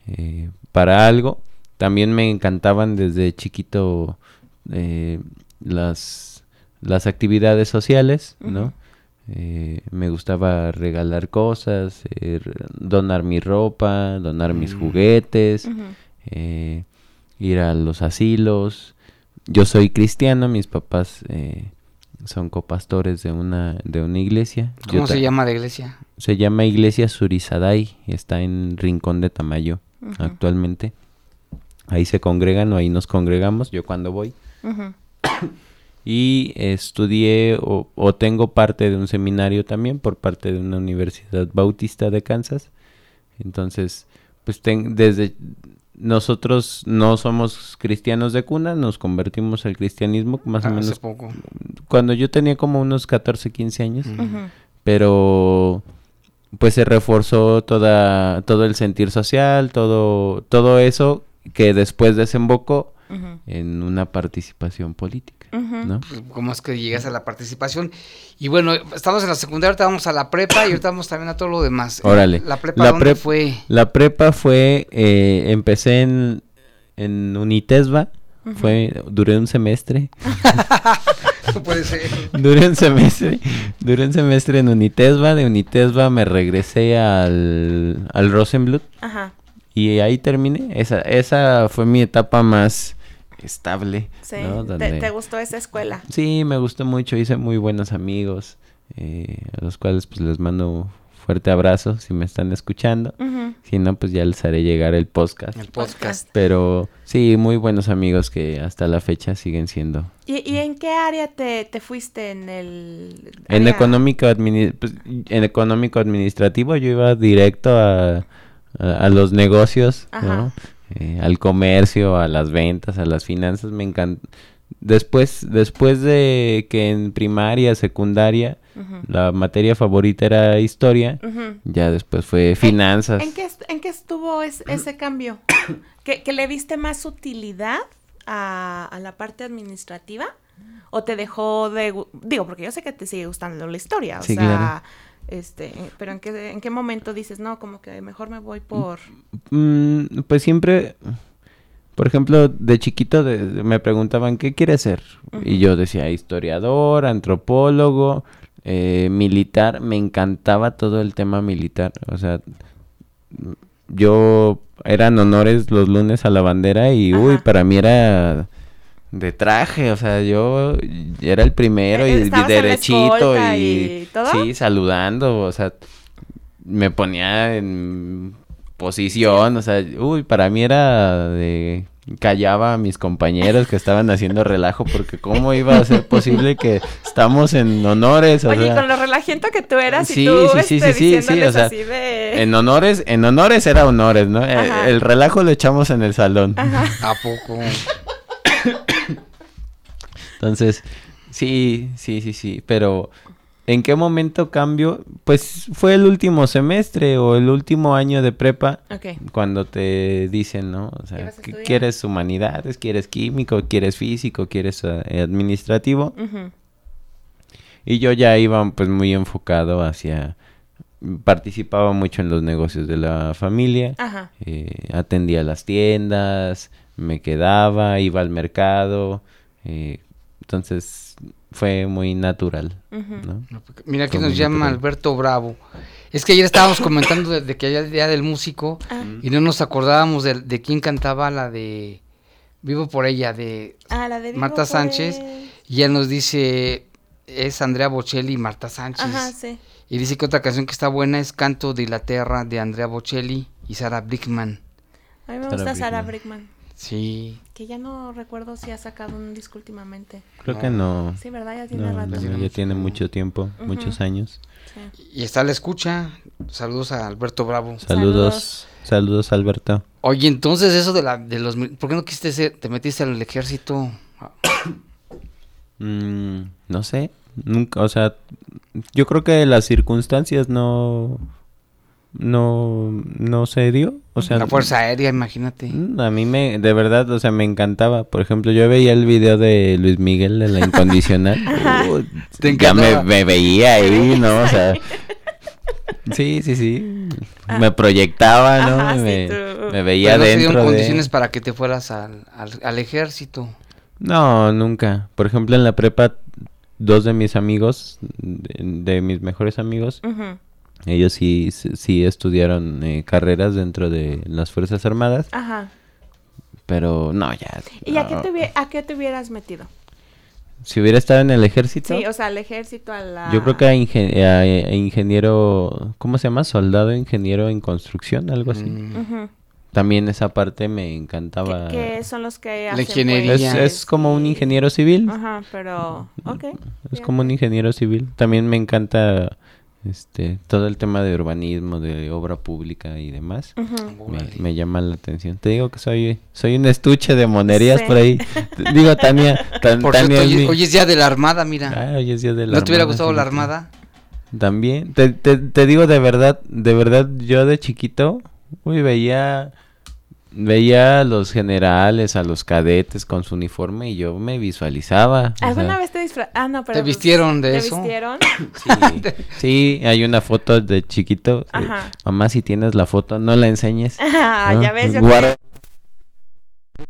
eh, para algo. También me encantaban desde chiquito eh, las, las actividades sociales, ¿no? Eh, me gustaba regalar cosas, eh, donar mi ropa, donar mis Mm. juguetes, ir a los asilos. Yo soy cristiano, mis papás eh, son copastores de una, de una iglesia. ¿Cómo se llama la iglesia? Se llama Iglesia Surizadai, está en Rincón de Tamayo actualmente. Ahí se congregan o ahí nos congregamos, yo cuando voy. Y estudié o, o tengo parte de un seminario también por parte de una universidad bautista de Kansas. Entonces, pues ten- desde nosotros no somos cristianos de cuna, nos convertimos al cristianismo más o Ah, Hace menos poco. cuando yo tenía como unos 14, 15 años, pero pues se reforzó toda todo el sentir social, todo todo eso que después desembocó en una participación política, Ujú. ¿no? ¿Cómo es que llegas a la participación? Y bueno, estamos en la secundaria, ahorita vamos a la prepa y ahorita vamos también a todo lo demás. Órale. ¿La prepa La dónde fue? La prepa fue, eh, empecé en, en Unitesba, fue, duré un semestre. No puede ser. Duré un semestre, duré un semestre en Unitesba, de Unitesba me regresé al, al Rosenblut Ajá. Y ahí terminé. Esa, esa fue mi etapa más estable. Sí. ¿no? ¿Te, Donde- te gustó esa escuela? Sí, me gustó mucho, hice muy buenos amigos, eh, a los cuales pues les mando un fuerte abrazo si me están escuchando. Si no, pues ya les haré llegar el podcast. El podcast. Pero sí, muy buenos amigos que hasta la fecha siguen siendo. ¿Y, y en qué área te, te fuiste en el... En económico, pues, en económico administrativo yo iba directo a, a, a los negocios. Eh, al comercio, a las ventas, a las finanzas, me encanta. Después, después de que en primaria, secundaria, la materia favorita era historia, ya después fue finanzas. ¿En qué, en qué estuvo es- ese cambio? ¿Que, que le viste más utilidad a, a la parte administrativa? ¿O te dejó de... Digo, porque yo sé que te sigue gustando la historia, o Sí, sea... claro. Este, pero ¿en qué, ¿en qué momento dices, no, como que mejor me voy por... Mm, pues siempre, por ejemplo, de chiquito de- de- me preguntaban, ¿qué quieres ser? Y yo decía, historiador, antropólogo, eh, militar. Me encantaba todo el tema militar. O sea, yo eran honores los lunes a la bandera y, uy, para mí era de traje. O sea, yo era el primero y, Eh, y ¿estabas en la derechito y, y todo? sí, saludando. O sea, me ponía en posición, o sea, uy, para mí era de callaba a mis compañeros que estaban haciendo relajo porque cómo iba a ser posible que estamos en honores, o Oye, sea, con lo relajento que tú eras sí, y tú sí, sí, este, sí, sí, sí, o sea, así de... en honores, en honores era honores, ¿no? El relajo lo echamos en el salón. ¿A poco? Entonces, sí, sí, sí, sí, pero ¿en qué momento cambio? Pues fue el último semestre o el último año de prepa Ok. cuando te dicen, ¿no? O ¿Qué sea, quieres humanidades, quieres químico, quieres físico, quieres eh, administrativo. Ujú. Y yo ya iba pues muy enfocado hacia... Participaba mucho en los negocios de la familia. Ajá. eh, atendía las tiendas, me quedaba, iba al mercado. eh, entonces fue muy natural. ¿no? Mira que nos llama natural. Alberto Bravo. Es que ayer estábamos comentando de, de que había Día del Músico Ah. y no nos acordábamos de, de quién cantaba la de Vivo por ella, de Ah, la de Vivo Marta por Sánchez. Y él nos dice, es Andrea Bocelli y Marta Sánchez. Ajá, sí. Y dice que otra canción que está buena es Canto de la Tierra de Andrea Bocelli y Sara Brickman. A mí me Sarah gusta Sara Brightman. Brickman. Sí. Que ya no recuerdo si ha sacado un disco últimamente. Creo que no. Sí, ¿verdad? Ya tiene No, rato. no, Tiene ya mucho tiene tiempo. mucho tiempo, muchos años. Sí. Y está la escucha. Saludos a Alberto Bravo. Saludos, saludos Alberto. Oye, entonces eso de la de los mil- ¿por qué no quisiste ser, te metiste al ejército? Mm, no sé, nunca, o sea, yo creo que las circunstancias no, no, no se dio, o sea, la Fuerza Aérea, imagínate. Mm, A mí me, de verdad, o sea, me encantaba. Por ejemplo, yo veía el video de Luis Miguel de la incondicional. uh, Te ya me, veía ahí, ¿no? O sea, sí, sí, sí. Me proyectaba, ¿no? Ajá, me, veía Pero no se dieron dentro de... condiciones para que te fueras al, al, al ejército. No, nunca. Por ejemplo, en la prepa, dos de mis amigos, de, de mis mejores amigos, Ujú. Ellos sí, sí estudiaron eh, carreras dentro de las Fuerzas Armadas, Ajá. pero no, ya. ¿Y a qué, no. te, hubie- a qué te hubieras metido? Si hubiera estado en el ejército, Sí, o sea, al ejército, a la... yo creo que a, ingen- a- a ingeniero, ¿cómo se llama? Soldado, ingeniero en construcción, algo así. Mm. También esa parte me ¿Qué, encantaba. qué son los que La hacen ingeniería. Es, como un ingeniero civil. Ajá, pero... Ok. Es como un ingeniero civil. También me encanta este todo el tema de urbanismo, de obra pública y demás. Ujú. Me, llama la atención. Te digo que soy soy un estuche de monerías Sí. por ahí. Digo, Tania, tan- Por Tania cierto, hoy, mi- hoy es día de la Armada, mira. Ah, hoy es día de la ¿No te hubiera gustado la. Armada? También, te, te, te digo de verdad, de verdad, yo de chiquito, uy, veía, veía a los generales, a los cadetes con su uniforme y yo me visualizaba. ¿Alguna sea, vez te disfra... Ah, no, pero... ¿Te vistieron de ¿Te eso? vistieron? Sí, sí, hay una foto de chiquito. eh, Ajá. Mamá, si tienes la foto, no la enseñes. Ah, ¿no? ya ves, yo Guarda-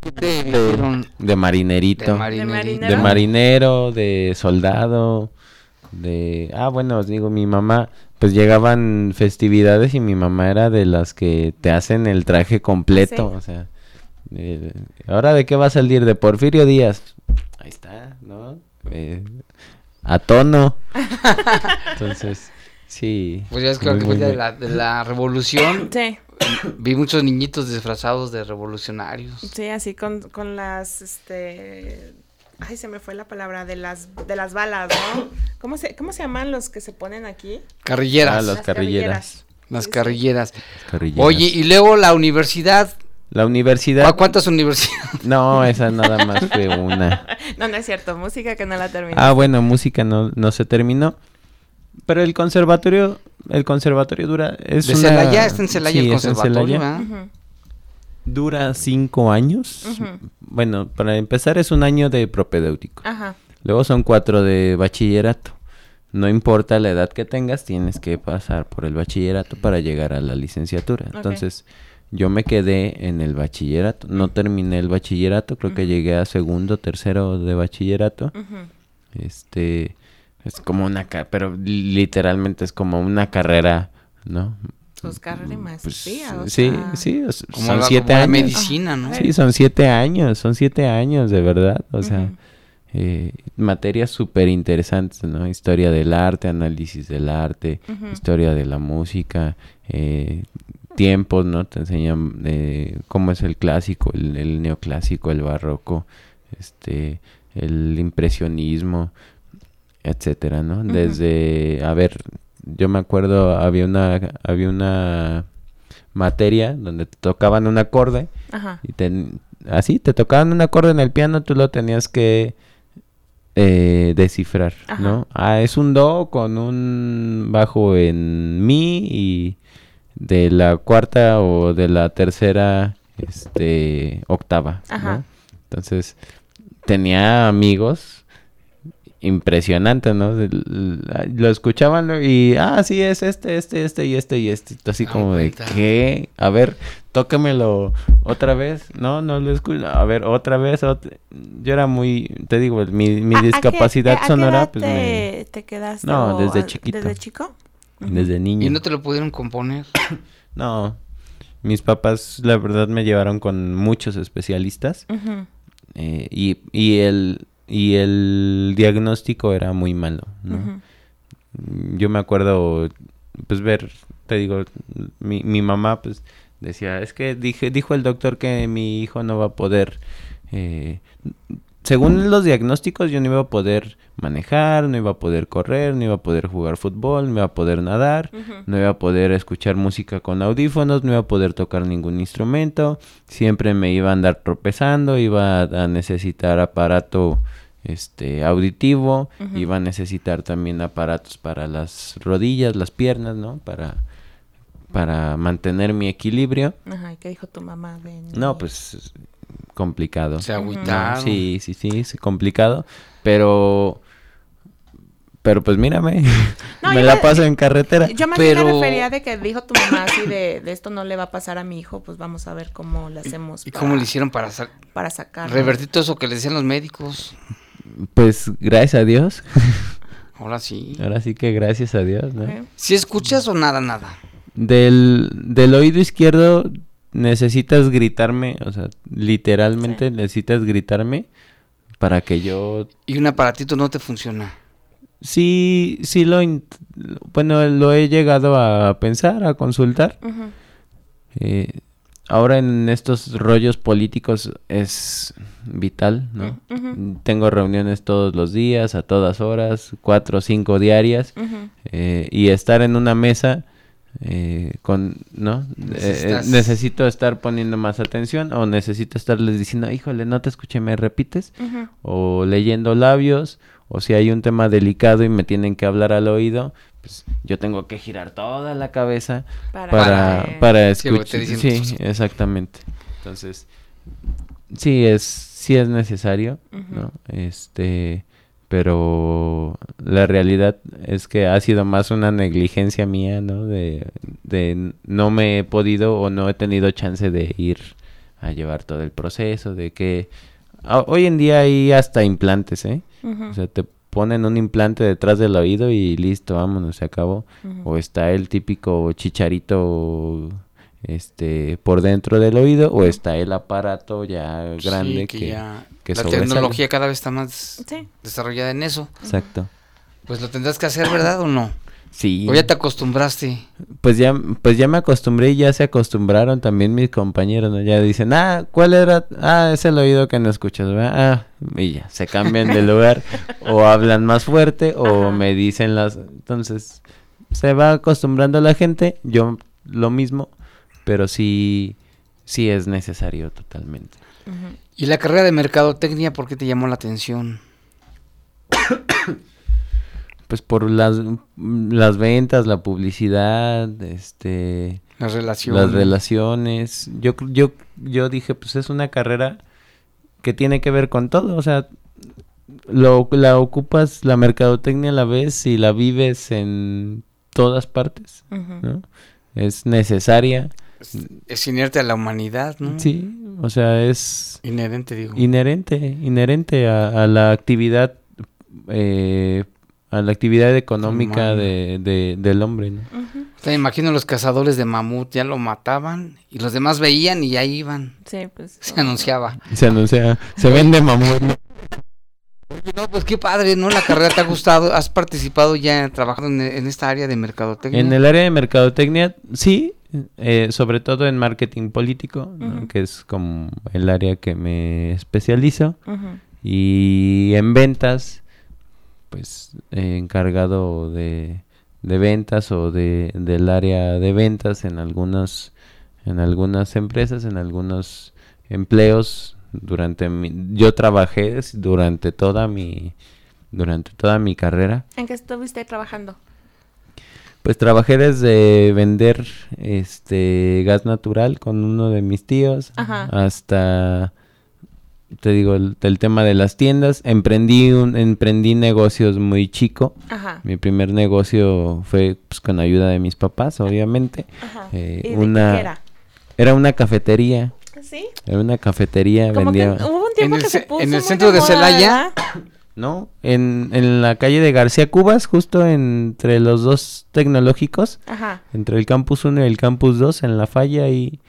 ¿Qué te dijeron? De marinerito. De marinerito. marinero. De marinero, de soldado, de... Ah, bueno, os digo, mi mamá, pues llegaban festividades y mi mamá era de las que te hacen el traje completo, Sí. o sea... eh, ¿Ahora de qué va a salir? De Porfirio Díaz. Ahí está, ¿no? Eh, a tono. Entonces, sí. Pues ya es que fue de bien. la, de la revolución. Sí, Vi muchos niñitos disfrazados de revolucionarios. sí, así con, con las, este... Ay, se me fue la palabra de las de las balas, ¿no? ¿Cómo se, cómo se llaman los que se ponen aquí? Carrilleras. Ah, carrilleras. Las Sí, sí. carrilleras. Carrilleras. Oye, y luego la universidad. La universidad... ¿Cu- ¿Cuántas universidades? No, esa nada más fue una. No, no es cierto, música que no la terminé. Ah, bueno, música no, no se terminó. Pero el conservatorio, el conservatorio dura... Es De una- Celaya, está en Celaya Sí, el está en conservatorio, Celaya. Dura cinco años. Bueno, para empezar es un año de propedéutico. Ajá. Luego son cuatro de bachillerato. No importa la edad que tengas, tienes que pasar por el bachillerato para llegar a la licenciatura. Entonces, yo me quedé en el bachillerato. No terminé el bachillerato, creo que llegué a segundo, tercero de bachillerato. Este es como una pero literalmente es como una carrera, ¿no? Pues carrera y Pues, maestría, o sí, sea, sí, Como son siete como años. medicina, ¿no? Sí, son siete años, son siete años de verdad, o sea, eh, materias súper interesantes, ¿no? Historia del arte, análisis del arte, historia de la música, eh, tiempos, ¿no? Te enseñan eh, cómo es el clásico, el, el neoclásico, el barroco, este, el impresionismo, etcétera, ¿no? Desde, a ver, yo me acuerdo, había una, había una materia donde te tocaban un acorde Ajá. y te, así, te tocaban un acorde en el piano, tú lo tenías que eh, descifrar, Ajá. ¿no? Ah, es un do con un bajo en mi y de la cuarta o de la tercera este octava, ¿no? Ajá. Entonces, tenía amigos impresionante, ¿no? Lo escuchaban y, ah, sí, es este, este, este y este y este. Así como de. ¿qué? A ver, tócamelo otra vez. No, no lo escucho. A ver, otra vez. Yo era muy, te digo, mi, mi ¿A- a qué- discapacidad a qué sonora, edad pues te, me... te quedaste? No, desde a- chiquito. ¿Desde chico? Desde niño. Y no te lo pudieron componer. No, mis papás, la verdad, me llevaron con muchos especialistas. Eh, y, y el y el diagnóstico era muy malo, ¿no? Yo me acuerdo, pues ver, te digo, mi, mi mamá pues decía, es que dije, dijo el doctor que mi hijo no va a poder, eh, según los diagnósticos yo no iba a poder manejar, no iba a poder correr, no iba a poder jugar fútbol, no iba a poder nadar, no iba a poder escuchar música con audífonos, no iba a poder tocar ningún instrumento, siempre me iba a andar tropezando, iba a, necesitar aparato este auditivo, iba a necesitar también aparatos para las rodillas, las piernas, ¿no? Para para mantener mi equilibrio. Ajá, ¿y qué dijo tu mamá de No, pues complicado. Se. No, agüitaron. sí, sí, sí, es complicado, pero pero pues mírame, No, me la me- paso en carretera. Yo más Pero- me refería de que dijo tu mamá así de, de esto no le va a pasar a mi hijo, pues vamos a ver cómo le hacemos ¿Y para, cómo le hicieron para sa- para sacar. revertir todo eso que le decían los médicos? Pues gracias a Dios. Ahora sí. Ahora sí que gracias a Dios, ¿no? Si escuchas o nada, nada. Del, del oído izquierdo necesitas gritarme, o sea, literalmente Sí. necesitas gritarme para que yo Y un aparatito no te funciona. sí, sí lo, bueno, lo he llegado a pensar, a consultar. Eh, ahora en estos rollos políticos es vital, ¿no? Tengo reuniones todos los días, a todas horas, cuatro o cinco diarias. Eh, y estar en una mesa eh, con, ¿no? Eh, eh, necesito estar poniendo más atención o necesito estarles diciendo, híjole, no te escuché, ¿me repites? O leyendo labios, o si hay un tema delicado y me tienen que hablar al oído, pues yo tengo que girar toda la cabeza Para, para, escuchar. Sí, exactamente. Entonces, sí es, sí es necesario. ¿no? Este, pero la realidad es que ha sido más una negligencia mía, ¿no? De, de no me he podido o no he tenido chance de ir a llevar todo el proceso de que hoy en día hay hasta implantes, ¿eh? O sea, te ponen un implante detrás del oído y listo, vámonos, se acabó. O está el típico chicharito este por dentro del oído o está el aparato ya grande Sí, que, ya que la sobresale. tecnología cada vez está más Sí. desarrollada en eso. Exacto. Pues lo tendrás que hacer, ¿verdad o no? Sí. O ya te acostumbraste. Pues ya, pues ya me acostumbré y ya se acostumbraron también mis compañeros, ¿no? Ya dicen, ah, ¿cuál era? Ah, es el oído que no escuchas, ¿verdad? Ah, y ya, se cambian de lugar o hablan más fuerte o Ajá. me dicen las... Entonces, se va acostumbrando la gente, yo lo mismo, pero sí, sí es necesario totalmente. ¿Y la carrera de mercadotecnia por qué te llamó la atención? Pues por las, las ventas, la publicidad, este... Las relaciones. las relaciones. Yo, yo, yo dije, pues es una carrera que tiene que ver con todo. O sea, lo, la ocupas, la mercadotecnia la ves y la vives en todas partes. Es necesaria. Es, es inerte a la humanidad, ¿no? Sí, o sea, es Inherente, digo. inherente, inherente a, a la actividad, eh, a la actividad económica de, de- del hombre. ¿no? Ujú. Te imagino los cazadores de mamut, ya lo mataban y los demás veían y ahí iban. Sí, pues. Se anunciaba. Se anuncia, se vende mamut. ¿no? Oye, no, pues qué padre, ¿no? La carrera te ha gustado. ¿Has participado ya trabajando en, en esta área de mercadotecnia? En el área de mercadotecnia, sí, eh, sobre todo en marketing político, que es como el área que me especializo, y en ventas, pues eh, encargado de, de ventas o de, del área de ventas en algunos, en algunas empresas, en algunos empleos durante mi, yo trabajé durante toda mi durante toda mi carrera. ¿En qué estuviste trabajando? Pues trabajé desde vender este gas natural con uno de mis tíos Ajá. hasta te digo el, el tema de las tiendas. Emprendí un emprendí negocios muy chico. Ajá. Mi primer negocio fue pues, con ayuda de mis papás, obviamente. Ajá. Eh, ¿Y una qué era? era una cafetería, ¿Sí? era una cafetería Como que vendía hubo un tiempo En el que se puso en el centro de Celaya. ¿No? En, en la calle de García Cubas, justo entre los dos tecnológicos. Ajá. entre el campus 1 y el campus 2 en la falla y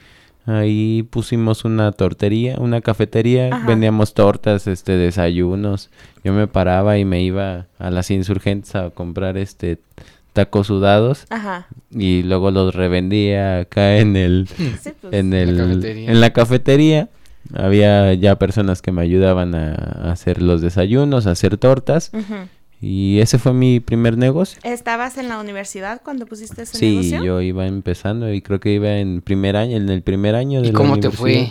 ahí pusimos una tortería, una cafetería, Ajá. vendíamos tortas, este desayunos. Yo me paraba y me iba a las insurgentes a comprar este tacos sudados Ajá. y luego los revendía acá en el Sí, pues. en el en la cafetería. Había ya personas que me ayudaban a, a hacer los desayunos, a hacer tortas y ese fue mi primer negocio. ¿Estabas en la universidad cuando pusiste ese Sí, negocio? yo iba empezando y creo que iba en primer año, en el primer año de ¿Y la cómo te fue?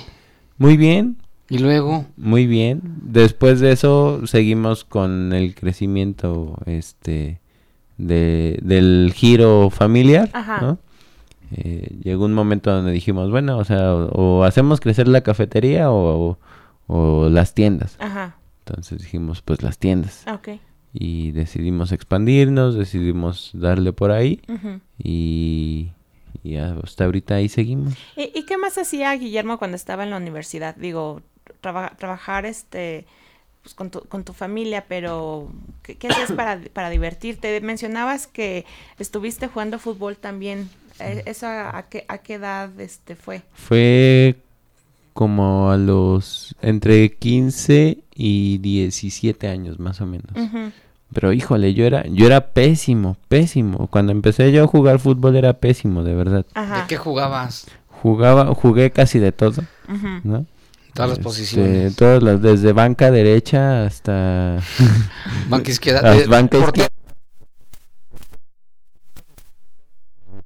Muy bien, Y luego, muy bien. Después de eso seguimos con el crecimiento este de, del giro familiar, Ajá. ¿no? Eh, llegó un momento donde dijimos, bueno, o sea, o, o hacemos crecer la cafetería o, o las tiendas. Ajá. Entonces dijimos, pues las tiendas. Ok. Y decidimos expandirnos, decidimos darle por ahí Ujú. y, y hasta ahorita ahí seguimos. ¿Y, y qué más hacía Guillermo cuando estaba en la universidad? Digo, traba- trabajar este pues, con, tu, con tu familia, pero ¿qué, qué hacías para, para divertirte? Mencionabas que estuviste jugando fútbol también. Eh, ¿Eso a, a qué, a qué edad este fue? Fue como a los entre 15 y 17 años más o menos. Pero híjole, yo era yo era pésimo, pésimo. Cuando empecé yo a jugar fútbol era pésimo, de verdad. Ajá. ¿de qué jugabas? Jugaba jugué casi de todo. ¿no? Todas las Este, posiciones. todas las desde banca derecha hasta Banca izquierda. eh, bancas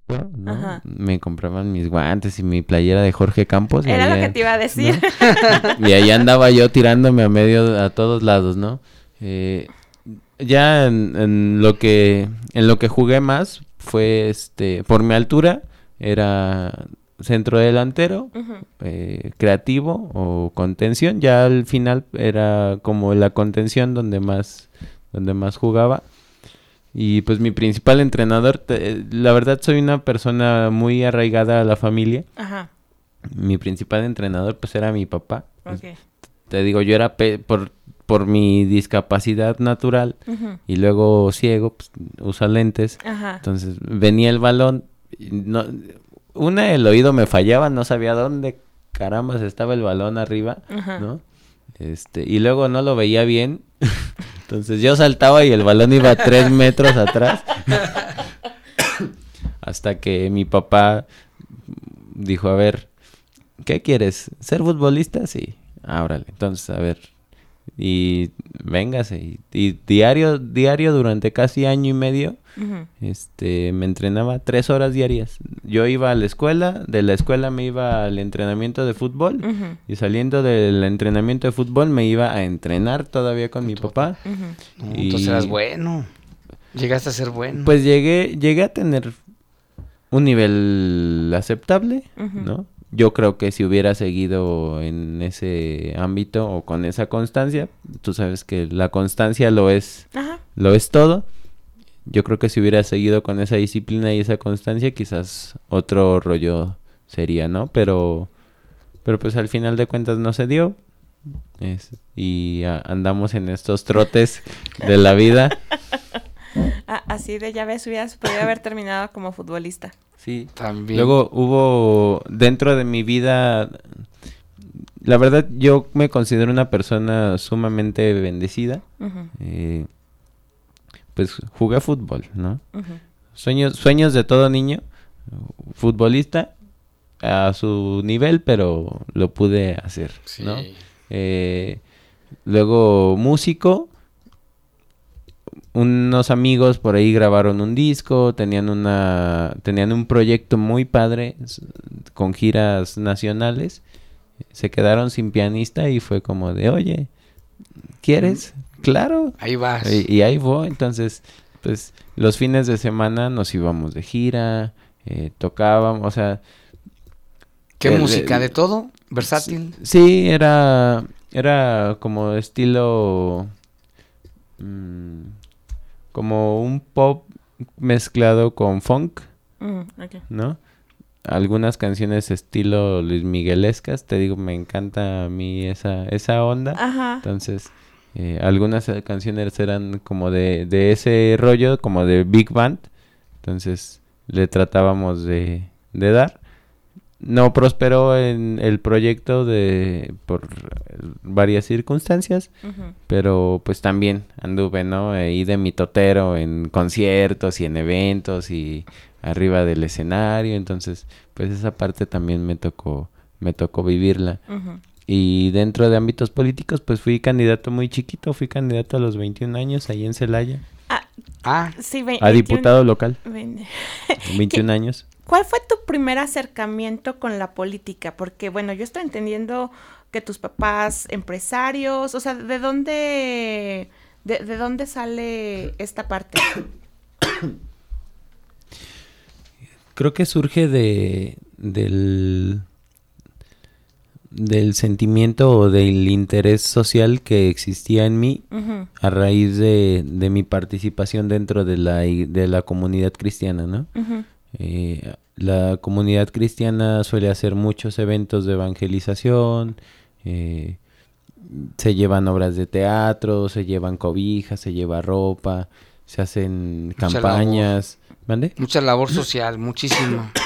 ¿no? Ajá. Me compraban mis guantes y mi playera de Jorge Campos. y Era lo que te iba a decir. y ahí andaba yo tirándome a medio a todos lados, ¿no? Eh, ya en, en lo que en lo que jugué más fue este por mi altura era centro delantero, eh, creativo o contención. Ya al final era como la contención donde más donde más jugaba. Y pues mi principal entrenador, te- la verdad soy una persona muy arraigada a la familia. Ajá. mi principal entrenador pues era mi papá. Ok. Te digo, yo era pe- por, por mi discapacidad natural Ujú. y luego ciego, pues, usa lentes. Ajá. Entonces venía el balón, no, una el oído me fallaba, no sabía dónde carambas estaba el balón arriba, Ajá. ¿no? Este, y luego no lo veía bien, entonces yo saltaba y el balón iba tres metros atrás, hasta que mi papá dijo, a ver, ¿qué quieres? ¿Ser futbolista? Sí, ábrale, entonces, a ver, y véngase, y, y diario, diario durante casi año y medio, este, me entrenaba tres horas diarias. Yo iba a la escuela, de la escuela me iba al entrenamiento de fútbol y saliendo del entrenamiento de fútbol me iba a entrenar todavía con mi papá. Y- Entonces eras bueno. Llegaste a ser bueno. Pues llegué, llegué a tener un nivel aceptable. ¿no? Yo creo que si hubiera seguido en ese ámbito o con esa constancia, tú sabes que la constancia lo es Ajá. lo es todo. Yo creo que si hubiera seguido con esa disciplina y esa constancia, quizás otro rollo sería, ¿no? Pero, pero pues al final de cuentas no se dio. Es- y a- andamos en estos trotes de la vida. Ah, así de ya ves, hubieras podido haber terminado como futbolista. Sí. También. Luego hubo dentro de mi vida, la verdad yo me considero una persona sumamente bendecida. Eh, pues jugué fútbol, ¿no? Sueños, sueños de todo niño, futbolista a su nivel, pero lo pude hacer, Sí. ¿no? Eh, luego músico, unos amigos por ahí grabaron un disco, tenían una, tenían un proyecto muy padre con giras nacionales, se quedaron sin pianista y fue como de, oye, ¿quieres? Claro, Ahí vas. y, y ahí voy, entonces, pues los fines de semana nos íbamos de gira, eh, tocábamos, o sea, ¿Qué el- música? ¿De todo? ¿Versátil? sí, era, era como estilo, mm, como un pop mezclado con funk, Mm. ¿no? Algunas canciones estilo Luis Miguelescas, te digo, me encanta a mí esa, esa onda. Ajá. Entonces, eh, algunas eh, canciones eran como de, de ese rollo, como de Big Band. Entonces, le tratábamos de, de dar. No prosperó en el proyecto de por varias circunstancias, pero pues también anduve, ¿no? Ahí de mitotero en conciertos y en eventos y arriba del escenario, entonces pues esa parte también me tocó me tocó vivirla. Y dentro de ámbitos políticos, pues fui candidato muy chiquito, fui candidato a los 21 años ahí en Celaya, Ah, Ah, sí, a 21 diputado local, Vein- 21 años. ¿Cuál fue tu primer acercamiento con la política? Porque, bueno, yo estoy entendiendo que tus papás empresarios, o sea, ¿de dónde, de, de dónde sale esta parte? Creo que surge de del del sentimiento o del interés social que existía en mí a raíz de, de mi participación dentro de la, de la comunidad cristiana, ¿no? Eh, la comunidad cristiana suele hacer muchos eventos de evangelización, eh, se llevan obras de teatro, se llevan cobijas, se lleva ropa, se hacen Mucha campañas, ¿mande? mucha labor social, muchísima.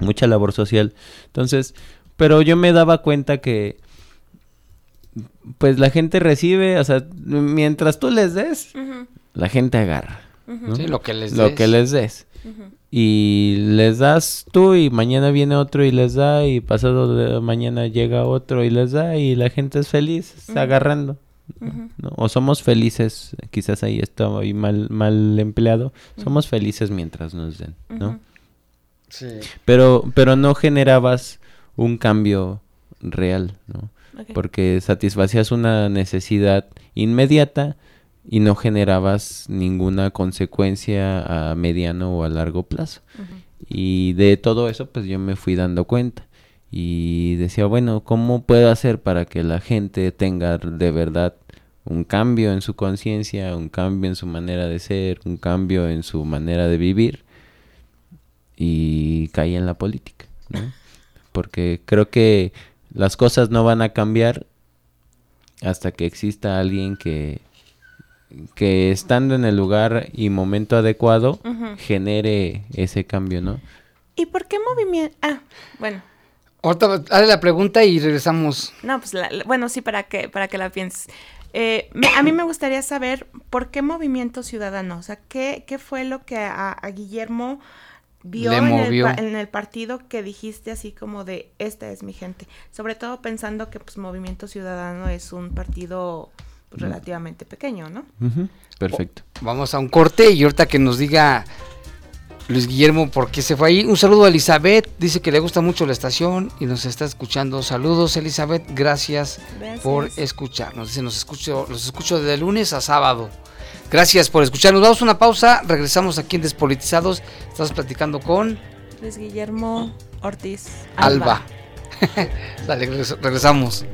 Mucha labor social. Entonces, pero yo me daba cuenta que pues la gente recibe, o sea, mientras tú les des, la gente agarra. Sí, lo que les Lo des. que les des. Y les das tú y mañana viene otro y les da y pasado de mañana llega otro y les da y la gente es feliz, está agarrando. O somos felices, quizás ahí está ahí mal, mal empleado, somos felices mientras nos den, ¿no? Sí. Pero, pero no generabas un cambio real, ¿no? Porque satisfacías una necesidad inmediata y no generabas ninguna consecuencia a mediano o a largo plazo. Y de todo eso, pues yo me fui dando cuenta. Y decía, bueno, ¿cómo puedo hacer para que la gente tenga de verdad un cambio en su conciencia, un cambio en su manera de ser, un cambio en su manera de vivir? Y caí en la política, ¿no? porque creo que las cosas no van a cambiar hasta que exista alguien que, que estando en el lugar y momento adecuado genere ese cambio, ¿no? ¿Y por qué movimiento? Ah, bueno. Ahorita dale la pregunta y regresamos. No, pues la- la- bueno, sí, para que, para que la pienses. Eh, me- a mí me gustaría saber por qué Movimiento Ciudadano, o sea, qué, qué fue lo que a, a Guillermo vio en el, en el partido que dijiste así como de, esta es mi gente. Sobre todo pensando que pues Movimiento Ciudadano es un partido pues, relativamente pequeño, ¿no? Perfecto. Vamos a un corte y ahorita que nos diga Luis Guillermo por qué se fue ahí. Un saludo a Elizabeth, dice que le gusta mucho la estación y nos está escuchando. Saludos Elizabeth, gracias, Gracias. por escucharnos. Dice, nos escucho, los escucho de lunes a sábado. Gracias por escucharnos. Damos una pausa, regresamos aquí en Despolitizados. Estamos platicando con Luis Guillermo Ortiz Alba. Dale, regres- regresamos.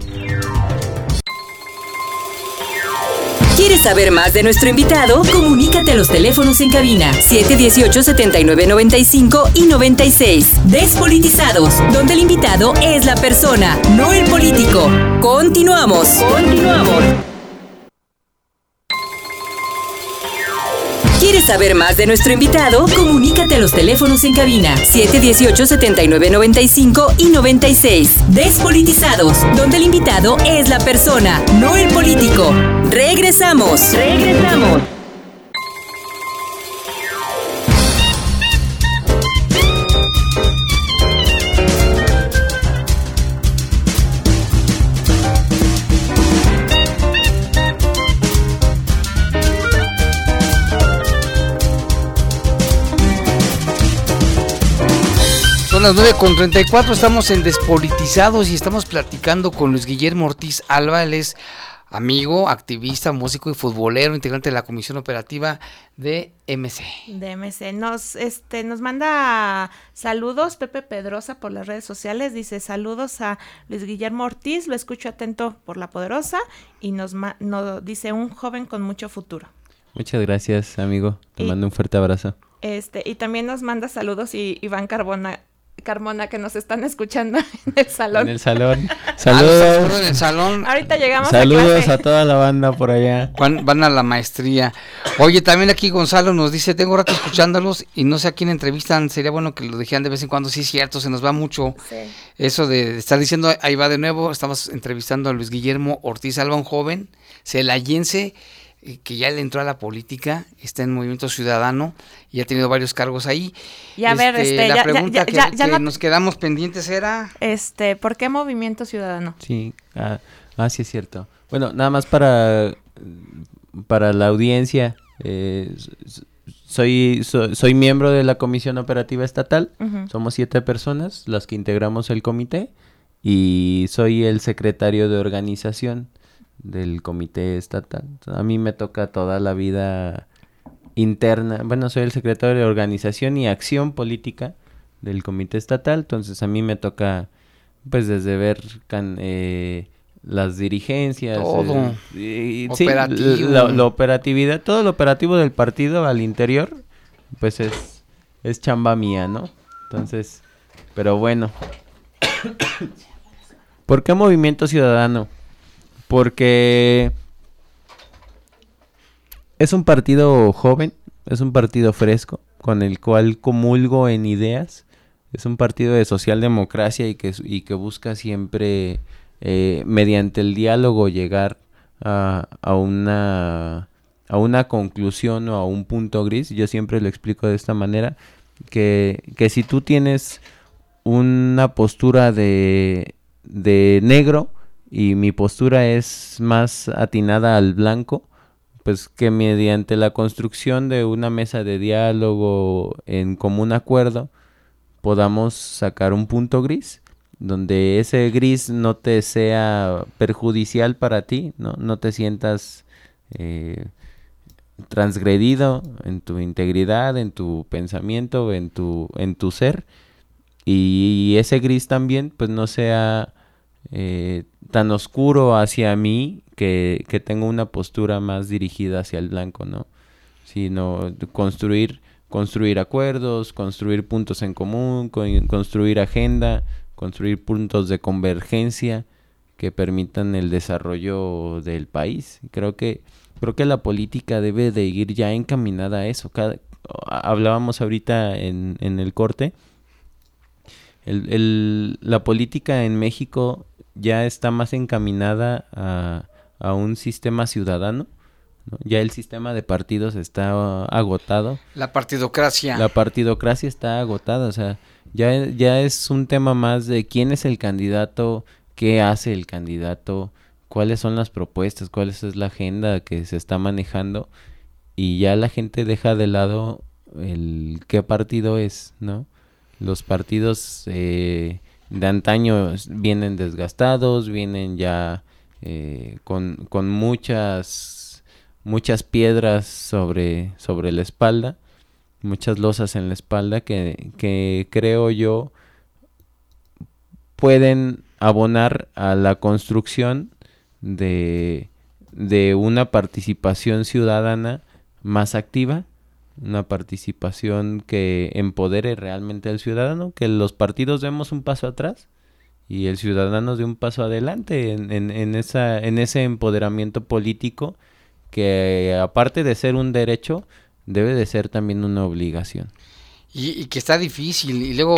¿Quieres saber más de nuestro invitado? Comunícate a los teléfonos en cabina 718-7995 y 96. Despolitizados, donde el invitado es la persona, no el político. Continuamos. Continuamos. ¿Quieres saber más de nuestro invitado? Comunícate a los teléfonos en cabina 718-7995 y 96. Despolitizados, donde el invitado es la persona, no el político. Regresamos. Regresamos. Las 9 con 34, estamos en Despolitizados y estamos platicando con Luis Guillermo Ortiz Alba, él es amigo, activista, músico y futbolero, integrante de la comisión operativa de MC. DMC. Nos, este, nos manda saludos Pepe Pedrosa por las redes sociales. Dice saludos a Luis Guillermo Ortiz, lo escucho atento por la poderosa y nos, ma- no, dice un joven con mucho futuro. Muchas gracias, amigo. Te Y- mando un fuerte abrazo. Este, y también nos manda saludos y Iván Carbona, Carmona que nos están escuchando en el salón. En el salón. Ah, saludos en el salón. Ahorita llegamos a Saludos clase. a toda la banda por allá. Van, van a la maestría. Oye, también aquí Gonzalo nos dice, tengo rato escuchándolos y no sé a quién entrevistan, sería bueno que lo dijeran de vez en cuando, sí es cierto, se nos va mucho Sí. eso de estar diciendo, ahí va de nuevo, estamos entrevistando a Luis Guillermo Ortiz Alba, un joven celayense que ya le entró a la política, está en Movimiento Ciudadano y ha tenido varios cargos ahí. Y a ver, este, la ya- ya- pregunta ya- que, ya- ya que no- nos quedamos pendientes era... Este, ¿por qué Movimiento Ciudadano? Sí, ah, ah, sí es cierto. Bueno, nada más para, para la audiencia. eh, soy, so- soy miembro de la Comisión Operativa Estatal. Somos siete personas las que integramos el comité y soy el secretario de organización del comité estatal. A mí me toca toda la vida interna. Bueno, soy el secretario de organización y acción política del comité estatal. Entonces a mí me toca, pues desde ver can- eh, las dirigencias, Todo. eh, sí, la, la operatividad, todo lo operativo del partido al interior, pues es, es chamba mía, ¿no? Entonces, pero bueno. ¿Por qué Movimiento Ciudadano? Porque es un partido joven, es un partido fresco, con el cual comulgo en ideas. Es un partido de socialdemocracia y que, y que busca siempre, eh, mediante el diálogo, llegar a, a una, a una conclusión o a un punto gris. Yo siempre lo explico de esta manera, que, que si tú tienes una postura de, de negro y mi postura es más atinada al blanco, pues que mediante la construcción de una mesa de diálogo en común acuerdo podamos sacar un punto gris donde ese gris no te sea perjudicial para ti, no, no te sientas eh, transgredido en tu integridad, en tu pensamiento, en tu, en tu ser y ese gris también pues no sea eh, tan oscuro hacia mí que, que tenga una postura más dirigida hacia el blanco, ¿no? Sino construir, construir acuerdos, construir puntos en común, co- construir agenda, construir puntos de convergencia que permitan el desarrollo del país. Creo que creo que la política debe de ir ya encaminada a eso. hablábamos ahorita en, en el corte. El, la política en México ya está más encaminada a, a un sistema ciudadano. Ya el sistema de partidos está agotado. La partidocracia. La partidocracia está agotada. O sea, ya, ya es un tema más de quién es el candidato, qué hace el candidato, cuáles son las propuestas, cuál es la agenda que se está manejando y ya la gente deja de lado el qué partido es, ¿no? Los partidos eh, de antaño vienen desgastados, vienen ya eh, con, con, muchas muchas piedras sobre, sobre la espalda, muchas losas en la espalda que, que creo yo pueden abonar a la construcción de, de una participación ciudadana más activa, una participación que empodere realmente al ciudadano, que los partidos demos un paso atrás y el ciudadano dé un paso adelante en, en, esa, en ese empoderamiento político que aparte de ser un derecho, debe de ser también una obligación. Y, y que está difícil, y luego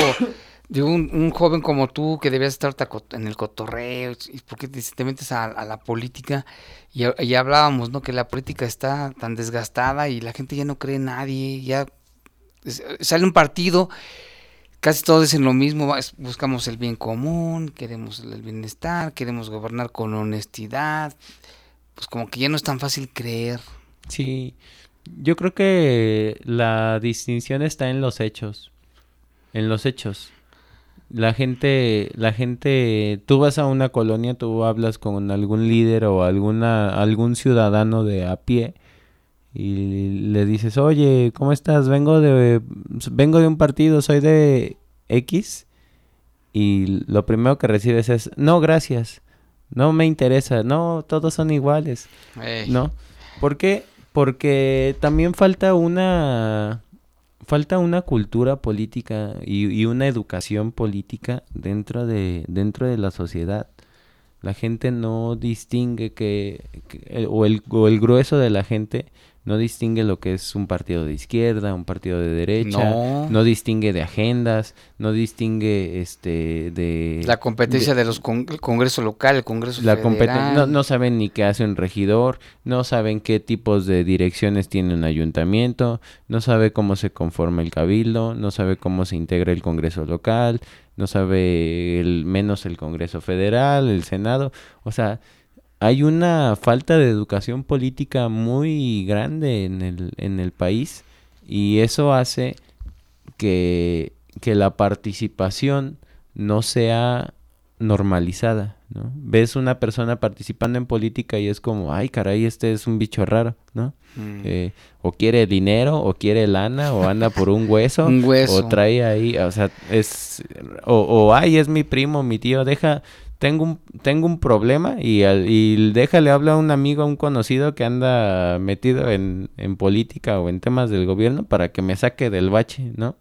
de un, joven como tú que debías estar en el cotorreo, y porque te, te metes a, la política, y, ya hablábamos, ¿no? Que la política está tan desgastada y la gente ya no cree en nadie, ya sale un partido, casi todos dicen lo mismo, buscamos el bien común, queremos el bienestar, queremos gobernar con honestidad, pues como que ya no es tan fácil creer. Sí, yo creo que la distinción está en los hechos, en los hechos la gente, la gente, tú vas a una colonia, tú hablas con algún líder o alguna, algún ciudadano de a pie y le dices, oye, ¿cómo estás? Vengo de, vengo de un partido, soy de X y lo primero que recibes es, no, gracias, no me interesa, no, todos son iguales, ¿no? ¿Por qué? Porque también falta una falta una cultura política y, una educación política dentro de, dentro de la sociedad. La gente no distingue que, o, el, o el grueso de la gente no distingue lo que es un partido de izquierda, un partido de derecha, no, distingue de agendas, no distingue este de la competencia de, los congreso local, el congreso la federal. No, no, saben ni qué hace un regidor, no saben qué tipos de direcciones tiene un ayuntamiento, no sabe cómo se conforma el cabildo, no sabe cómo se integra el congreso local, no sabe el menos el congreso federal, el senado, o sea, hay una falta de educación política muy grande en el, en el país y eso hace que, que la participación no sea normalizada, ¿no? Ves una persona participando en política y es como, ay, caray, este es un bicho raro, ¿no? Mm. Eh, o quiere dinero, o quiere lana, o anda por un hueso, un hueso. o trae ahí, o sea, es, o, o, ay, es mi primo, mi tío, deja, tengo un, tengo un problema y, y déjale hablar a un amigo, a un conocido que anda metido en, en política o en temas del gobierno para que me saque del bache, ¿no?